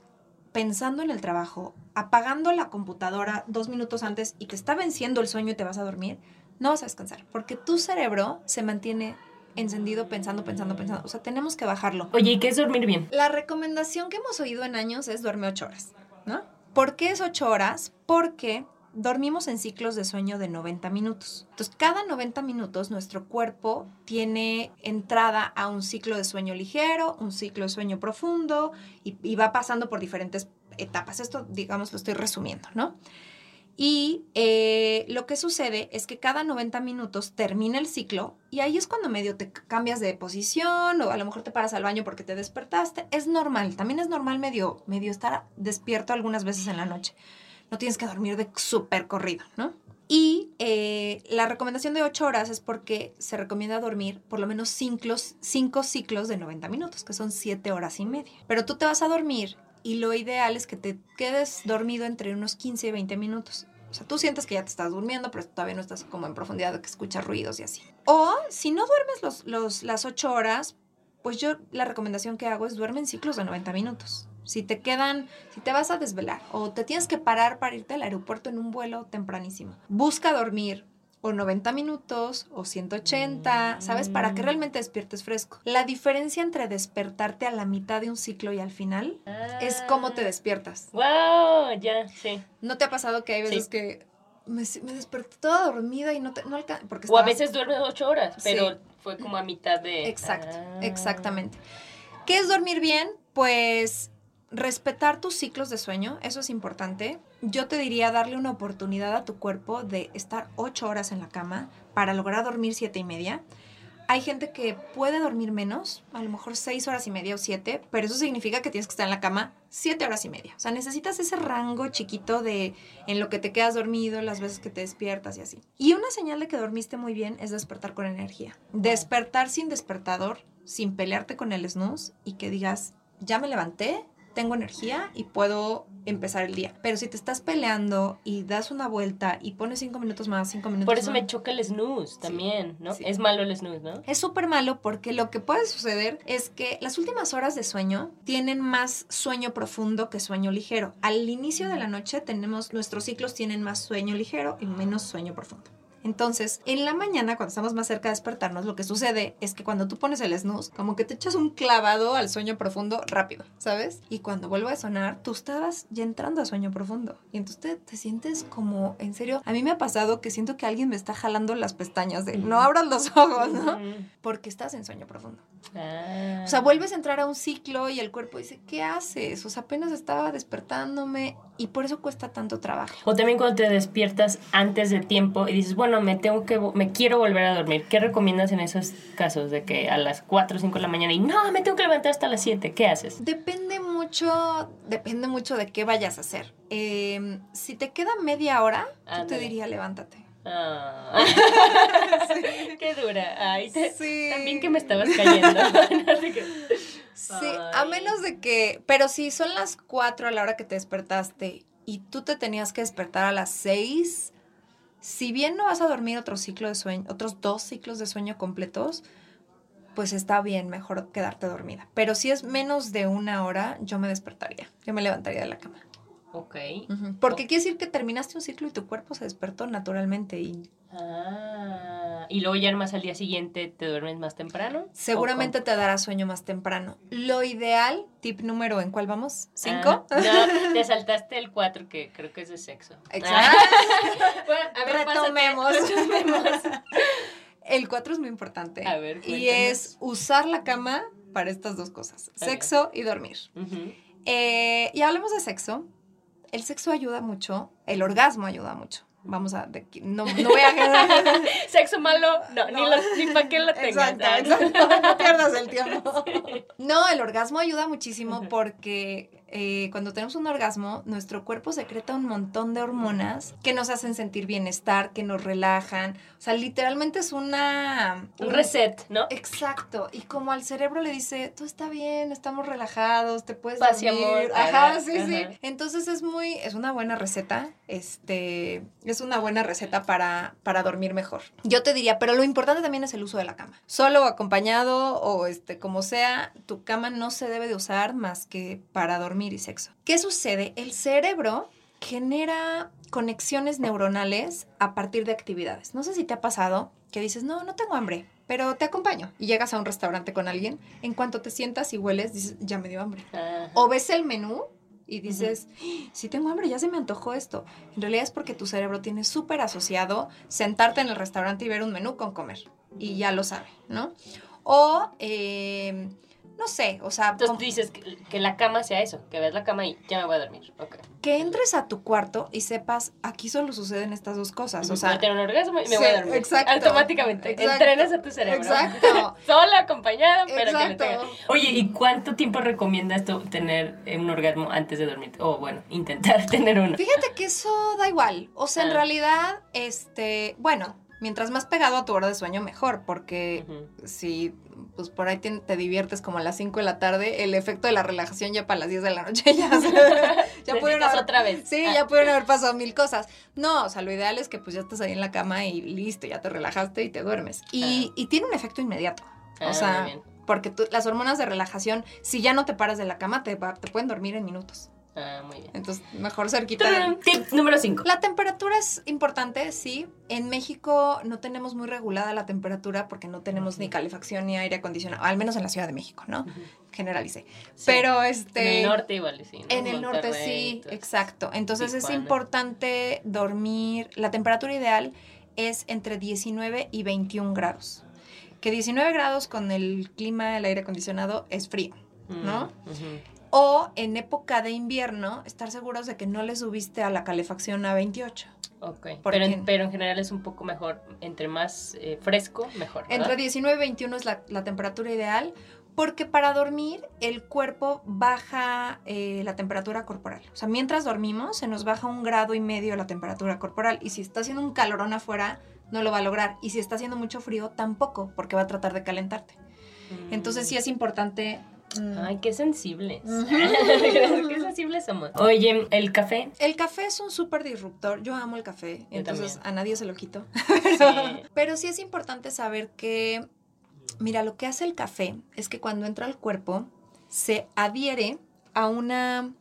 pensando en el trabajo, apagando la computadora dos minutos antes y te está venciendo el sueño y te vas a dormir, no vas a descansar, porque tu cerebro se mantiene encendido pensando, pensando, pensando. O sea, tenemos que bajarlo. Oye, ¿y qué es dormir bien? La recomendación que hemos oído en años es duerme ocho horas, ¿no? ¿Por qué es ocho horas? Porque dormimos en ciclos de sueño de 90 minutos. Entonces, cada 90 minutos nuestro cuerpo tiene entrada a un ciclo de sueño ligero, un ciclo de sueño profundo y, va pasando por diferentes etapas. Esto, digamos, lo estoy resumiendo, ¿no? Y eh, lo que sucede es que cada 90 minutos termina el ciclo y ahí es cuando medio te cambias de posición o a lo mejor te paras al baño porque te despertaste. Es normal, también es normal medio, medio estar despierto algunas veces en la noche. No tienes que dormir de súper corrido, ¿no? Y eh, la recomendación de 8 horas es porque se recomienda dormir por lo menos 5 cinco ciclos de 90 minutos, que son 7 horas y media. Pero tú te vas a dormir y lo ideal es que te quedes dormido entre unos 15 y 20 minutos. O sea, tú sientes que ya te estás durmiendo, pero todavía no estás como en profundidad de que escuchas ruidos y así. O si no duermes los, las 8 horas, pues yo la recomendación que hago es duerme en ciclos de 90 minutos. Si te quedan, si te vas a desvelar o te tienes que parar para irte al aeropuerto en un vuelo tempranísimo, busca dormir o 90 minutos o 180, ¿sabes? Para que realmente despiertes fresco. La diferencia entre despertarte a la mitad de un ciclo y al final es cómo te despiertas. Wow, ya, sí. ¿No te ha pasado que hay veces Sí. que me, me desperté toda dormida y no, te, no porque O a veces duermes ocho horas, pero Sí. fue como a mitad de... Exacto, Ah. exactamente. ¿Qué es dormir bien? Pues respetar tus ciclos de sueño, eso es importante. Yo te diría darle una oportunidad a tu cuerpo de estar ocho horas en la cama para lograr dormir siete y media. Hay gente que puede dormir menos, a lo mejor seis horas y media o siete, pero eso significa que tienes que estar en la cama siete horas y media. O sea, necesitas ese rango chiquito de en lo que te quedas dormido, las veces que te despiertas y así. Y una señal de que dormiste muy bien es despertar con energía. Despertar sin despertador, sin pelearte con el snooze y que digas, ya me levanté, tengo energía y puedo empezar el día. Pero si te estás peleando y das una vuelta y pones cinco minutos más, cinco minutos Por eso más, me choca el snooze también, ¿no? sí. Es malo el snooze, ¿no? es súper malo porque lo que puede suceder es que las últimas horas de sueño tienen más sueño profundo que sueño ligero. Al inicio de la noche tenemos, nuestros ciclos tienen más sueño ligero y menos sueño profundo. Entonces, en la mañana, cuando estamos más cerca de despertarnos, lo que sucede es que cuando tú pones el snooze, como que te echas un clavado al sueño profundo rápido, ¿sabes? Y cuando vuelve a sonar, tú estabas ya entrando a sueño profundo. Y entonces te, te sientes como, en serio, a mí me ha pasado que siento que alguien me está jalando las pestañas de, no abras los ojos, ¿no? Porque estás en sueño profundo. Ah. O sea, vuelves a entrar a un ciclo y el cuerpo dice, ¿qué haces? O sea, apenas estaba despertándome y por eso cuesta tanto trabajo. O también cuando te despiertas antes de tiempo y dices, bueno, me tengo que, me quiero volver a dormir. ¿Qué recomiendas en esos casos de que a las 4 o 5 de la mañana y no, me tengo que levantar hasta las 7? ¿Qué haces? Depende mucho, depende mucho de qué vayas a hacer. Eh, si te queda media hora, yo te diría levántate. Ah. Qué dura. Ay, te- Sí. también que me estabas cayendo. No sé qué. Sí, a menos de que, pero si son las 4 a la hora que te despertaste y tú te tenías que despertar a las 6, si bien no vas a dormir otro ciclo de sueño, otros dos ciclos de sueño completos, pues está bien, mejor quedarte dormida. Pero si es menos de una hora, yo me despertaría, yo me levantaría de la cama. Ok. Porque quiere decir que terminaste un ciclo y tu cuerpo se despertó naturalmente y Ah, y luego ya más al día siguiente te duermes más temprano. seguramente ¿O te dará sueño más temprano. Lo ideal, tip número, ¿en cuál vamos? ¿Cinco? Ah, no, te saltaste el 4 que creo que es de sexo. Exacto. Ah. Bueno, a ver, pásate. Retomemos. El 4 es muy importante. A ver, y es usar la cama para estas dos cosas, sexo y dormir. Eh, y hablemos de sexo. El sexo ayuda mucho, el orgasmo ayuda mucho. Vamos a, de- no, no voy a... Sexo malo, no, ni, lo- ni para qué lo tengas. Exacto, exacto, no pierdas el tiempo. No, el orgasmo ayuda muchísimo porque eh, cuando tenemos un orgasmo, nuestro cuerpo secreta un montón de hormonas que nos hacen sentir bienestar, que nos relajan. O sea, literalmente es una... Un reset, ¿no? Exacto. Y como al cerebro le dice, todo está bien, estamos relajados, te puedes Paz y dormir. amor. Ajá, Ajá, sí, sí. Entonces es muy, es una buena receta. Este, es una buena receta para, para dormir mejor. Yo te diría, pero lo importante también es el uso de la cama. Solo acompañado o este, como sea, tu cama no se debe de usar más que para dormir y sexo. ¿Qué sucede? El cerebro genera conexiones neuronales a partir de actividades. No sé si te ha pasado que dices, no, no tengo hambre, pero te acompaño. Y llegas a un restaurante con alguien, en cuanto te sientas y hueles, dices, ya me dio hambre. Ajá. O ves el menú y dices, si tengo hambre, ya se me antojó esto. En realidad es porque tu cerebro tiene súper asociado sentarte en el restaurante y ver un menú con comer. Y ya lo sabe, ¿no? O, eh, no sé, o sea, Entonces como- tú dices que, que la cama sea eso, que veas la cama y ya me voy a dormir. Ok. que entres a tu cuarto y sepas, aquí solo suceden estas dos cosas. O voy sea, a tener un orgasmo y me sí, voy a dormir. exacto. Automáticamente. Exacto. Entrenas a tu cerebro. Exacto. Sola, acompañada, pero que tenga. Oye, ¿y cuánto tiempo recomiendas tú tener un orgasmo antes de dormir? O bueno, intentar tener uno. Fíjate que eso da igual. O sea, en Ah. realidad, este, bueno, mientras más pegado a tu hora de sueño, mejor, porque si pues por ahí te, te diviertes como a las 5 de la tarde, el efecto de la relajación ya para las 10 de la noche ya, se- ya pudieron haber, otra vez. Sí, Ah. ya pudieron haber pasado mil cosas. No, o sea, lo ideal es que pues ya estás ahí en la cama y listo, ya te relajaste y te duermes. Y, y tiene un efecto inmediato. Ah, o sea, porque tú- las hormonas de relajación, si ya no te paras de la cama, te, va- te pueden dormir en minutos. Ah, muy bien. Entonces, mejor cerquita. de- Tip número 5. la temperatura es importante, sí. En México no tenemos muy regulada la temperatura porque no tenemos ni calefacción ni aire acondicionado, al menos en la Ciudad de México, ¿no? Generalicé. Pero este... En el norte igual, sí. ¿no? En el norte sí, exacto. Entonces es importante dormir. La temperatura ideal es entre 19 y 21 grados. Que 19 grados con el clima, el aire acondicionado es frío. ¿no? Mm. O en época de invierno, estar seguros de que no le subiste a la calefacción a 28. Ok. Pero en, pero en general es un poco mejor. Entre más eh, fresco, mejor. ¿verdad? Entre 19 y 21 es la, la temperatura ideal, porque para dormir el cuerpo baja eh, la temperatura corporal. O sea, mientras dormimos se nos baja un grado y medio la temperatura corporal. Y si está haciendo un calorón afuera, no lo va a lograr. Y si está haciendo mucho frío, tampoco, porque va a tratar de calentarte. Entonces sí es importante... Ay, qué sensibles. Qué sensibles somos. Oye, el café. El café es un súper disruptor. Yo amo el café, Yo entonces también. a nadie se lo quito. Sí. Pero sí es importante saber que, mira, lo que hace el café es que cuando entra al cuerpo se adhiere a una,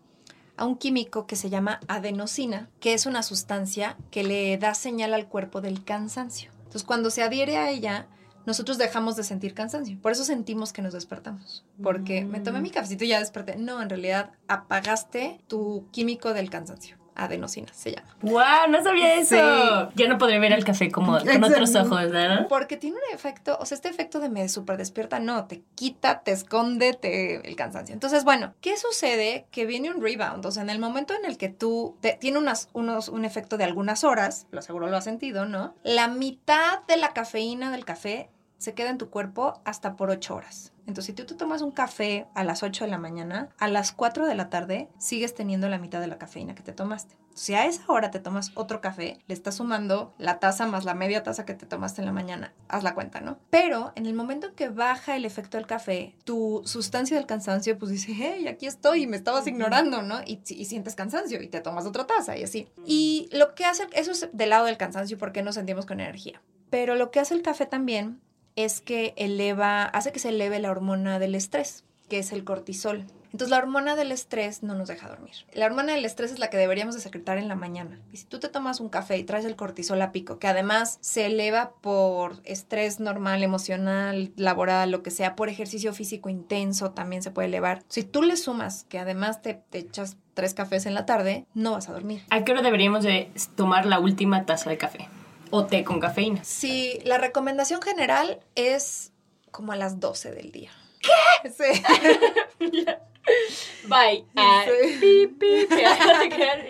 a un químico que se llama adenosina, que es una sustancia que le da señal al cuerpo del cansancio. Entonces, cuando se adhiere a ella, nosotros dejamos de sentir cansancio. Por eso sentimos que nos despertamos. Porque me tomé mi cafecito y ya desperté. No, en realidad apagaste tu químico del cansancio. Adenosina se llama. ¡Wow! No sabía eso. Ya no podré ver el café como con otros ojos, ¿verdad? Porque tiene un efecto, o sea, este efecto de me super despierta, no, te quita, te esconde te, el cansancio. Entonces, bueno, ¿qué sucede? Que viene un rebound. O sea, en el momento en el que tú te, tiene unas, unos, un efecto de algunas horas, lo seguro lo has sentido, ¿no? La mitad de la cafeína del café se queda en tu cuerpo hasta por 8 horas. Entonces, si tú te tomas un café a las 8 de la mañana, a las 4 de la tarde sigues teniendo la mitad de la cafeína que te tomaste. Si a esa hora te tomas otro café, le estás sumando la taza más la media taza que te tomaste en la mañana. Haz la cuenta, ¿no? Pero en el momento en que baja el efecto del café, tu sustancia del cansancio, pues dice, hey, aquí estoy y me estabas ignorando, ¿no? Y, y sientes cansancio y te tomas otra taza y así. Y lo que hace, eso es del lado del cansancio porque nos sentimos con energía. Pero lo que hace el café también es que eleva, hace que se eleve la hormona del estrés, que es el cortisol. Entonces la hormona del estrés no nos deja dormir. La hormona del estrés es la que deberíamos de secretar en la mañana. Y si tú te tomas un café y traes el cortisol a pico, que además se eleva por estrés normal, emocional, laboral, lo que sea, por ejercicio físico intenso, también se puede elevar. Si tú le sumas que además te, te echas tres cafés en la tarde, no vas a dormir. ¿A qué hora deberíamos de tomar la última taza de café? O té con cafeína. Sí, la recomendación general es como a las 12 del día. ¿Qué? Sí. Bye. Ah, pi, pi, pi.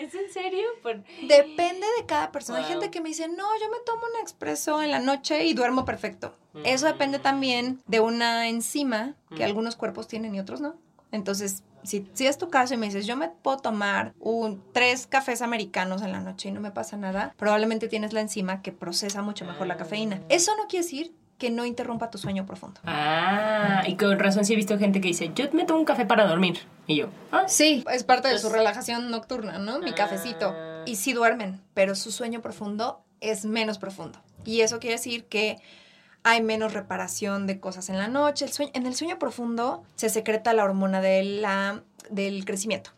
¿Es en serio? Por... Depende de cada persona. Hay gente que me dice, no, yo me tomo un expreso en la noche y duermo perfecto. Eso depende también de una enzima que algunos cuerpos tienen y otros no. Entonces, si, si, es tu caso y me dices, yo me puedo tomar un, tres cafés americanos en la noche y no me pasa nada, probablemente tienes la enzima que procesa mucho mejor la cafeína. Eso no quiere decir que no interrumpa tu sueño profundo. Ah, y con razón sí he visto gente que dice, yo me tomo un café para dormir. Y yo, ah. Sí, es parte de su relajación nocturna, ¿no? Mi cafecito. Ah. Y sí duermen, pero su sueño profundo es menos profundo. Y eso quiere decir que hay menos reparación de cosas en la noche. El sueño, en el sueño profundo se secreta la hormona de la, del crecimiento.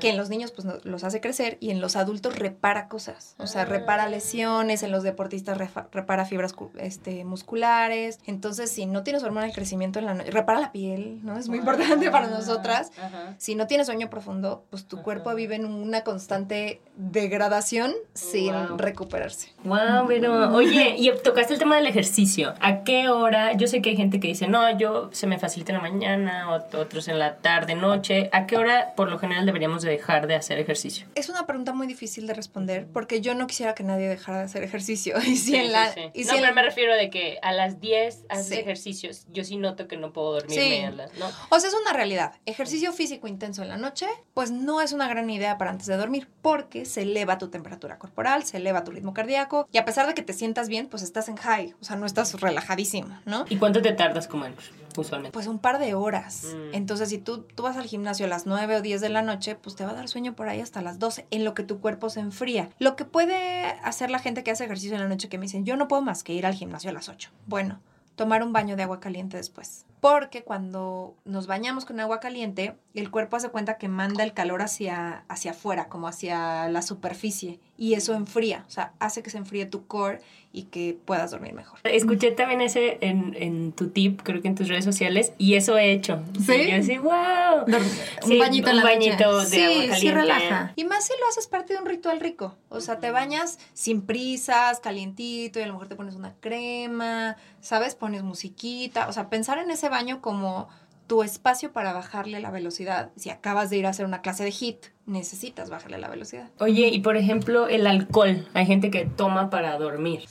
Que en los niños pues los hace crecer y en los adultos repara cosas. O sea, repara lesiones, en los deportistas repara fibras este, musculares. Entonces, si no tienes hormona del crecimiento en la noche, repara la piel, ¿no? Es muy importante para nosotras. Si no tienes sueño profundo, pues tu cuerpo vive en una constante degradación sin recuperarse. Wow, pero oye, y tocaste el tema del ejercicio. ¿A qué hora? Yo sé que hay gente que dice, no, yo se me facilita en la mañana, otros en la tarde, noche. ¿A qué hora por lo general deberíamos de dejar de hacer ejercicio? Es una pregunta muy difícil de responder porque yo no quisiera que nadie dejara de hacer ejercicio. Y si en la, Y no, pero me refiero de que a las 10 haces ejercicios. Yo sí noto que no puedo dormirme a las, ¿no? O sea, es una realidad. Ejercicio físico intenso en la noche, pues no es una gran idea para antes de dormir porque se eleva tu temperatura corporal, se eleva tu ritmo cardíaco y a pesar de que te sientas bien, pues estás en high, o sea, no estás relajadísimo, ¿no? ¿Y cuánto te tardas como en, usualmente? Pues un par de horas. Mm. Entonces, si tú, tú vas al gimnasio a las 9 o 10 de la noche, pues te va a dar sueño por ahí hasta las 12, en lo que tu cuerpo se enfría. Lo que puede hacer la gente que hace ejercicio en la noche que me dicen, yo no puedo más que ir al gimnasio a las 8. Bueno, tomar un baño de agua caliente después. Porque cuando nos bañamos con agua caliente, el cuerpo hace cuenta que manda el calor hacia, hacia afuera, como hacia la superficie, y eso enfría, o sea, hace que se enfríe tu core y que puedas dormir mejor. Escuché también ese en, en tu tip, creo que en tus redes sociales, y eso he hecho. ¿Sí? Y yo así, wow. un bañito, un bañito de sí, agua caliente. Sí, relaja. Y más si lo haces parte de un ritual rico. O sea, te bañas sin prisas, calientito, y a lo mejor te pones una crema, ¿sabes? Pones musiquita. O sea, pensar en ese baño como tu espacio para bajarle la velocidad. Si acabas de ir a hacer una clase de HIT, necesitas bajarle la velocidad. Oye, y por ejemplo, el alcohol. Hay gente que toma para dormir.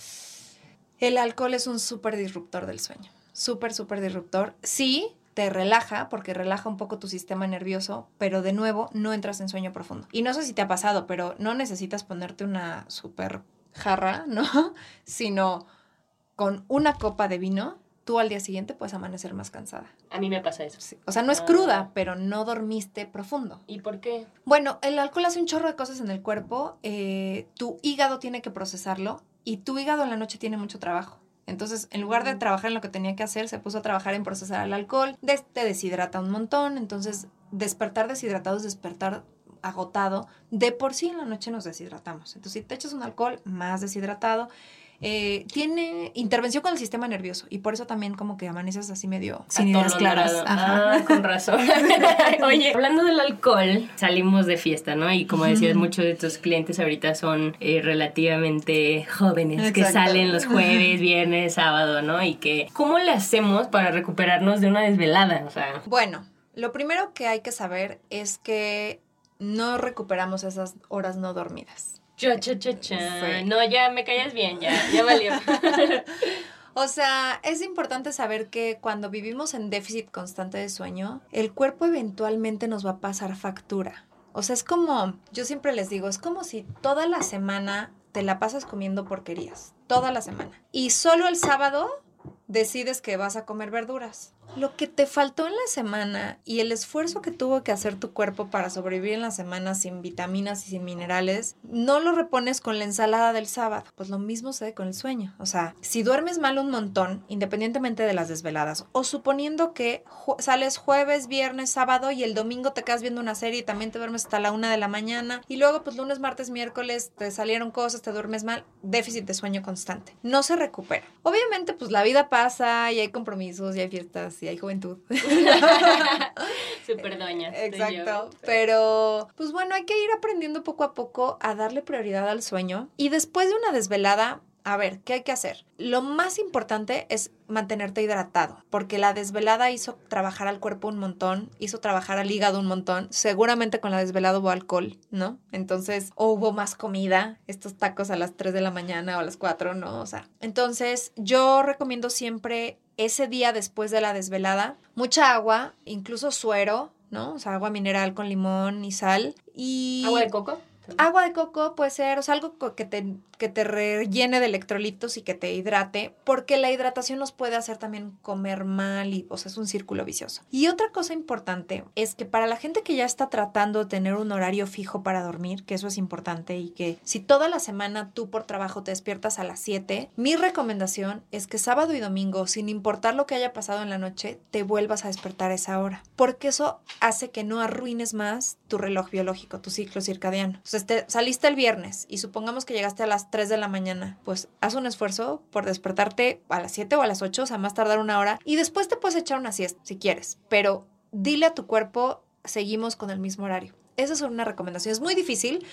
El alcohol es un súper disruptor del sueño. Súper, súper disruptor. Sí, te relaja porque relaja un poco tu sistema nervioso, pero de nuevo no entras en sueño profundo. Y no sé si te ha pasado, pero no necesitas ponerte una súper jarra, ¿no? Sino con una copa de vino tú al día siguiente puedes amanecer más cansada. A mí me pasa eso. Sí. O sea, no es cruda, pero no dormiste profundo. ¿Y por qué? Bueno, el alcohol hace un chorro de cosas en el cuerpo. Eh, tu hígado tiene que procesarlo y tu hígado en la noche tiene mucho trabajo. Entonces, en lugar de trabajar en lo que tenía que hacer, se puso a trabajar en procesar el alcohol, des- te deshidrata un montón, entonces despertar deshidratado es despertar agotado. De por sí en la noche nos deshidratamos. Entonces, si te echas un alcohol más deshidratado, eh, tiene intervención con el sistema nervioso y por eso también como que amaneces así medio sin ideas claras. Ajá. Ah, con razón. Oye, hablando del alcohol, salimos de fiesta, ¿no? Y como decías, muchos de tus clientes ahorita son eh, relativamente jóvenes que salen los jueves, viernes, sábado, ¿no? Y que, ¿cómo le hacemos para recuperarnos de una desvelada? O sea, Bueno, lo primero que hay que saber es que no recuperamos esas horas no dormidas. Cha, cha, cha, cha. Sí. No, ya me callas bien, ya, ya valió. O sea, es importante saber que cuando vivimos en déficit constante de sueño, el cuerpo eventualmente nos va a pasar factura. O sea, es como, yo siempre les digo, es como si toda la semana te la pasas comiendo porquerías, toda la semana. Y solo el sábado decides que vas a comer verduras. Lo que te faltó en la semana y el esfuerzo que tuvo que hacer tu cuerpo para sobrevivir en la semana sin vitaminas y sin minerales, no lo repones con la ensalada del sábado. Pues lo mismo sucede con el sueño. O sea, si duermes mal un montón, independientemente de las desveladas, o suponiendo que sales jueves, viernes, sábado y el domingo te quedas viendo una serie y también te duermes hasta la una de la mañana, y luego pues lunes, martes, miércoles te salieron cosas, te duermes mal, déficit de sueño constante. No se recupera. Obviamente pues la vida pasa y hay compromisos y hay fiestas y hay juventud. Súper doña. soy yo. Exacto. Pero, pues bueno, hay que ir aprendiendo poco a poco a darle prioridad al sueño. Y después de una desvelada, a ver, ¿qué hay que hacer? Lo más importante es mantenerte hidratado, porque la desvelada hizo trabajar al cuerpo un montón, hizo trabajar al hígado un montón. Seguramente con la desvelada hubo alcohol, ¿no? Entonces, o hubo más comida, estos tacos a las 3 de la mañana o a las 4, ¿no? O sea, entonces yo recomiendo siempre ese día después de la desvelada, mucha agua, incluso suero, ¿no? O sea, agua mineral con limón y sal. Y ¿Agua de coco? Agua de coco puede ser, algo que te, que te rellene de electrolitos y que te hidrate, porque la hidratación nos puede hacer también comer mal y, o es un círculo vicioso. Y otra cosa importante es que para la gente que ya está tratando de tener un horario fijo para dormir, que eso es importante y que si toda la semana tú por trabajo te despiertas a las 7, mi recomendación es que sábado y domingo, sin importar lo que haya pasado en la noche, te vuelvas a despertar a esa hora, porque eso hace que no arruines más tu reloj biológico, tu ciclo circadiano. Te, saliste el viernes y supongamos que llegaste a las 3 de la mañana, pues haz un esfuerzo por despertarte a las 7 o a las 8, o sea, más tardar una hora, y después te puedes echar una siesta si quieres, pero dile a tu cuerpo, seguimos con el mismo horario. Esa es una recomendación. Es muy difícil.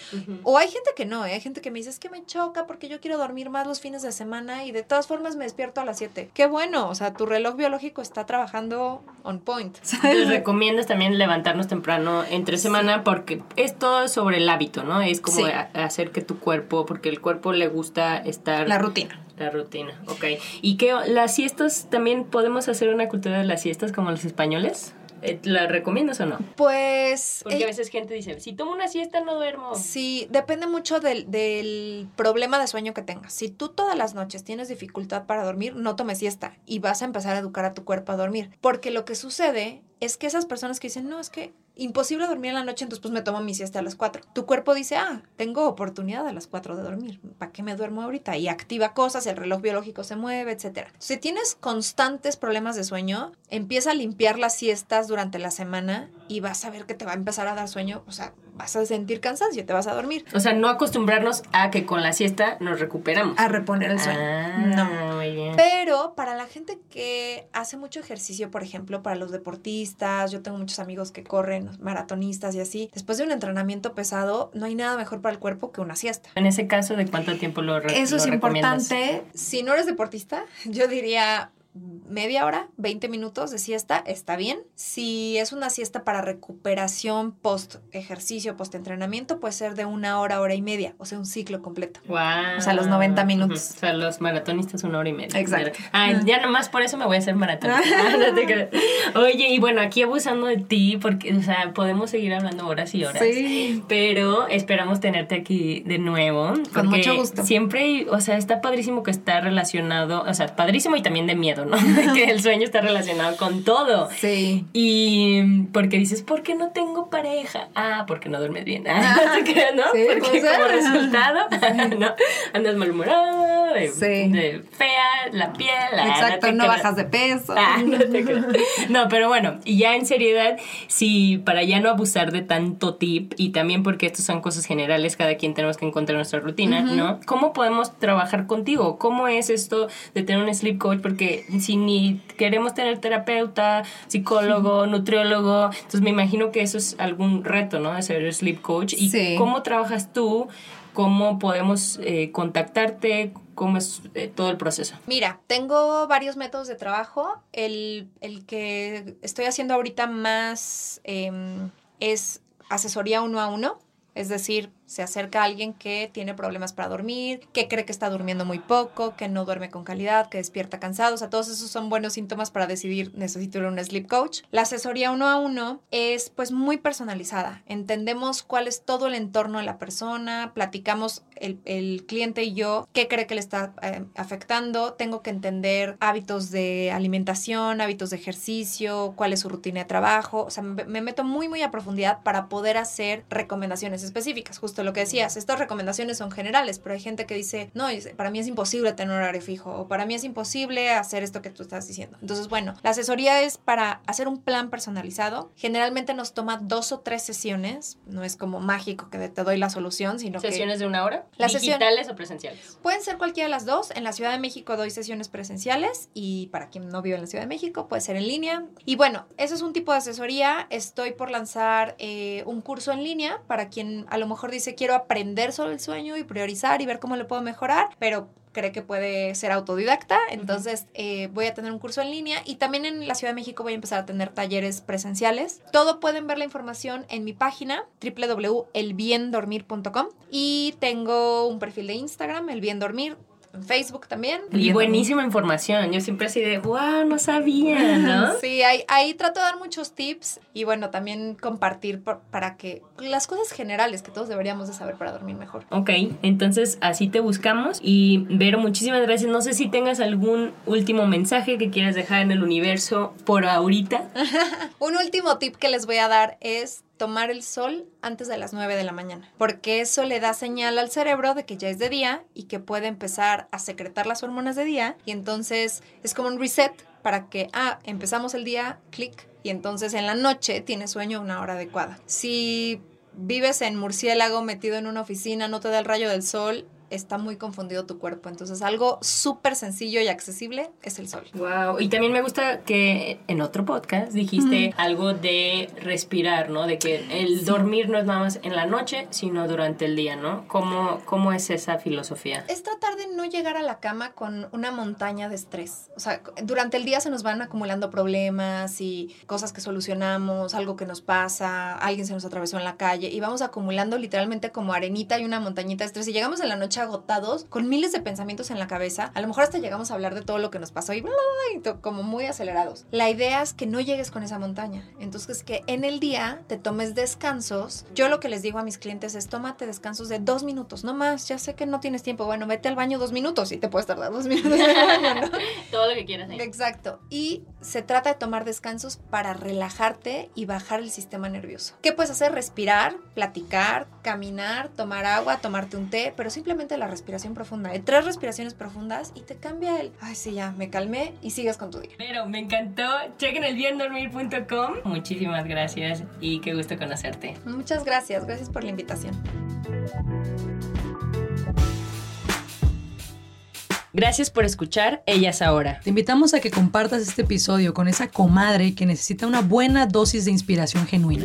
O hay gente que no, ¿eh? hay gente que me dice, es que me choca porque yo quiero dormir más los fines de semana y de todas formas me despierto a las 7. Qué bueno, o sea, tu reloj biológico está trabajando on point. Entonces recomiendas también levantarnos temprano entre semana porque es todo sobre el hábito, ¿no? Es como Sí. hacer que tu cuerpo, porque el cuerpo le gusta estar... La rutina. La rutina, ok. ¿Y qué, las siestas, también podemos hacer una cultura de las siestas como los españoles? Eh, ¿La recomiendas o no? Pues... Porque eh, a veces gente dice, si tomo una siesta no duermo. Sí, depende mucho del, del problema de sueño que tengas. Si tú todas las noches tienes dificultad para dormir, no tomes siesta y vas a empezar a educar a tu cuerpo a dormir. Porque lo que sucede es que esas personas que dicen, no, es que imposible dormir en la noche, entonces pues me tomo mi siesta a las 4. Tu cuerpo dice, ah, tengo oportunidad a las 4 de dormir, ¿para qué me duermo ahorita? Y activa cosas, el reloj biológico se mueve, etc. Si tienes constantes problemas de sueño, empieza a limpiar las siestas durante la semana y vas a ver que te va a empezar a dar sueño, o sea, vas a sentir cansancio, te vas a dormir. O sea, no acostumbrarnos a que con la siesta nos recuperamos. A reponer el sueño. Ah, No. muy bien. Pero para la gente que hace mucho ejercicio, por ejemplo, para los deportistas, yo tengo muchos amigos que corren, maratonistas y así, después de un entrenamiento pesado, no hay nada mejor para el cuerpo que una siesta. En ese caso, ¿de cuánto tiempo lo, Eso lo es importante. Si no eres deportista, yo diría media hora, 20 minutos de siesta, está bien. Si es una siesta para recuperación post ejercicio, post entrenamiento, puede ser de una hora, hora y media, o sea, un ciclo completo. Guau. O sea, los 90 minutos. O sea, los maratonistas una hora y media. Exacto. Ah, ya nomás por eso me voy a hacer maratonista. Oye, y bueno, aquí abusando de ti, porque, o sea, podemos seguir hablando horas y horas. Sí. Pero esperamos tenerte aquí de nuevo. Con mucho gusto. Siempre, o sea, está padrísimo que está relacionado, o sea, padrísimo y también de miedo, ¿no? que el sueño está relacionado con todo. Sí. Y porque dices, ¿por qué no tengo pareja? Ah, porque no duermes bien. Ah, creas, ¿no? Sí, porque puede ser. como resultado, ¿no? Andas malhumorado, de, Sí. de fea, la piel. ah, Exacto, no bajas de peso. Ah, no, te. No, pero bueno, y ya en seriedad, si para ya no abusar de tanto tip y también porque estas son cosas generales, cada quien tenemos que encontrar nuestra rutina, ¿no? ¿Cómo podemos trabajar contigo? ¿Cómo es esto de tener un sleep coach? Porque si ni queremos tener terapeuta, psicólogo, nutriólogo, entonces me imagino que eso es algún reto, ¿no? De ser sleep coach. ¿Y Sí. cómo trabajas tú? ¿Cómo podemos eh, contactarte? ¿Cómo es eh, todo el proceso? Mira, tengo varios métodos de trabajo. El, el que estoy haciendo ahorita más em, es asesoría uno a uno. Es decir, se acerca a alguien que tiene problemas para dormir, que cree que está durmiendo muy poco, que no duerme con calidad, que despierta cansado. O sea, todos esos son buenos síntomas para decidir necesito un sleep coach. La asesoría uno a uno es pues muy personalizada. Entendemos cuál es todo el entorno de la persona, platicamos el, el cliente y yo qué cree que le está eh, afectando. Tengo que entender hábitos de alimentación, hábitos de ejercicio, cuál es su rutina de trabajo. O sea, me, me meto muy, muy a profundidad para poder hacer recomendaciones específicas. Lo que decías, estas recomendaciones son generales, pero hay gente que dice, no, para mí es imposible tener un horario fijo o para mí es imposible hacer esto que tú estás diciendo. Entonces, bueno, la asesoría es para hacer un plan personalizado. Generalmente nos toma dos o tres sesiones. No es como mágico que te doy la solución, sino que... ¿Sesiones de una hora? La sesión- ¿Digitales o presenciales? Pueden ser cualquiera de las dos. En la Ciudad de México doy sesiones presenciales y para quien no vive en la Ciudad de México puede ser en línea. Y bueno, eso es un tipo de asesoría. Estoy por lanzar eh, un curso en línea para quien a lo mejor dice quiero aprender sobre el sueño y priorizar y ver cómo lo puedo mejorar, pero cree que puede ser autodidacta. Entonces eh, voy a tener un curso en línea y también en la Ciudad de México voy a empezar a tener talleres presenciales. Todo pueden ver la información en mi página www.elbiendormir.com y tengo un perfil de Instagram, El Bien Dormir, en Facebook también. Y buenísima información. Yo siempre así de, wow, no sabía, ¿no? Sí, ahí, ahí trato de dar muchos tips y bueno, también compartir por- para que las cosas generales que todos deberíamos de saber para dormir mejor. Ok, entonces así te buscamos. Y Vero, muchísimas gracias. No sé si tengas algún último mensaje que quieras dejar en el universo por ahorita. Un último tip que les voy a dar es tomar el sol antes de las 9 de la mañana, porque eso le da señal al cerebro de que ya es de día y que puede empezar a secretar las hormonas de día y entonces es como un reset para que, ah, empezamos el día, clic, y entonces en la noche tienes sueño una hora adecuada. Si vives en murciélago metido en una oficina, no te da el rayo del sol, está muy confundido tu cuerpo. Entonces algo súper sencillo y accesible es el sol. Wow, y también me gusta que en otro podcast dijiste algo de respirar, ¿no? De que el dormir no es nada más en la noche, sino durante el día, ¿no? ¿Cómo, cómo es esa filosofía? Es tratar de no llegar a la cama con una montaña de estrés. O sea, durante el día se nos van acumulando problemas y cosas que solucionamos, algo que nos pasa, alguien se nos atravesó en la calle y vamos acumulando literalmente como arenita y una montañita de estrés y llegamos en la noche agotados con miles de pensamientos en la cabeza. A lo mejor hasta llegamos a hablar de todo lo que nos pasó y, y to- como muy acelerados. La idea es que no llegues con esa montaña. Entonces que en el día te tomes descansos. Yo lo que les digo a mis clientes es tómate descansos de dos minutos, no más. Ya sé que no tienes tiempo. Bueno, vete al baño dos minutos y te puedes tardar dos minutos en el baño, ¿no? Todo lo que quieras. ahí. Exacto. Y se trata de tomar descansos para relajarte y bajar el sistema nervioso. ¿Qué puedes hacer? Respirar, platicar, caminar, tomar agua, tomarte un té, pero simplemente la respiración profunda. De tres respiraciones profundas y te cambia el, ay, sí, ya, me calmé y sigues con tu día. Pero me encantó. Chequen el biendormir.com. Muchísimas gracias y qué gusto conocerte. Muchas gracias, gracias por la invitación. Gracias por escuchar Ellas Ahora. Te invitamos a que compartas este episodio con esa comadre que necesita una buena dosis de inspiración genuina.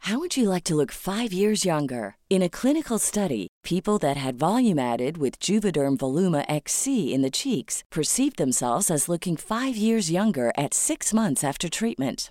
How would you like to look five years younger? In a clinical study, people that had volume added with Juvederm Voluma XC in the cheeks perceived themselves as looking five years younger at six months after treatment.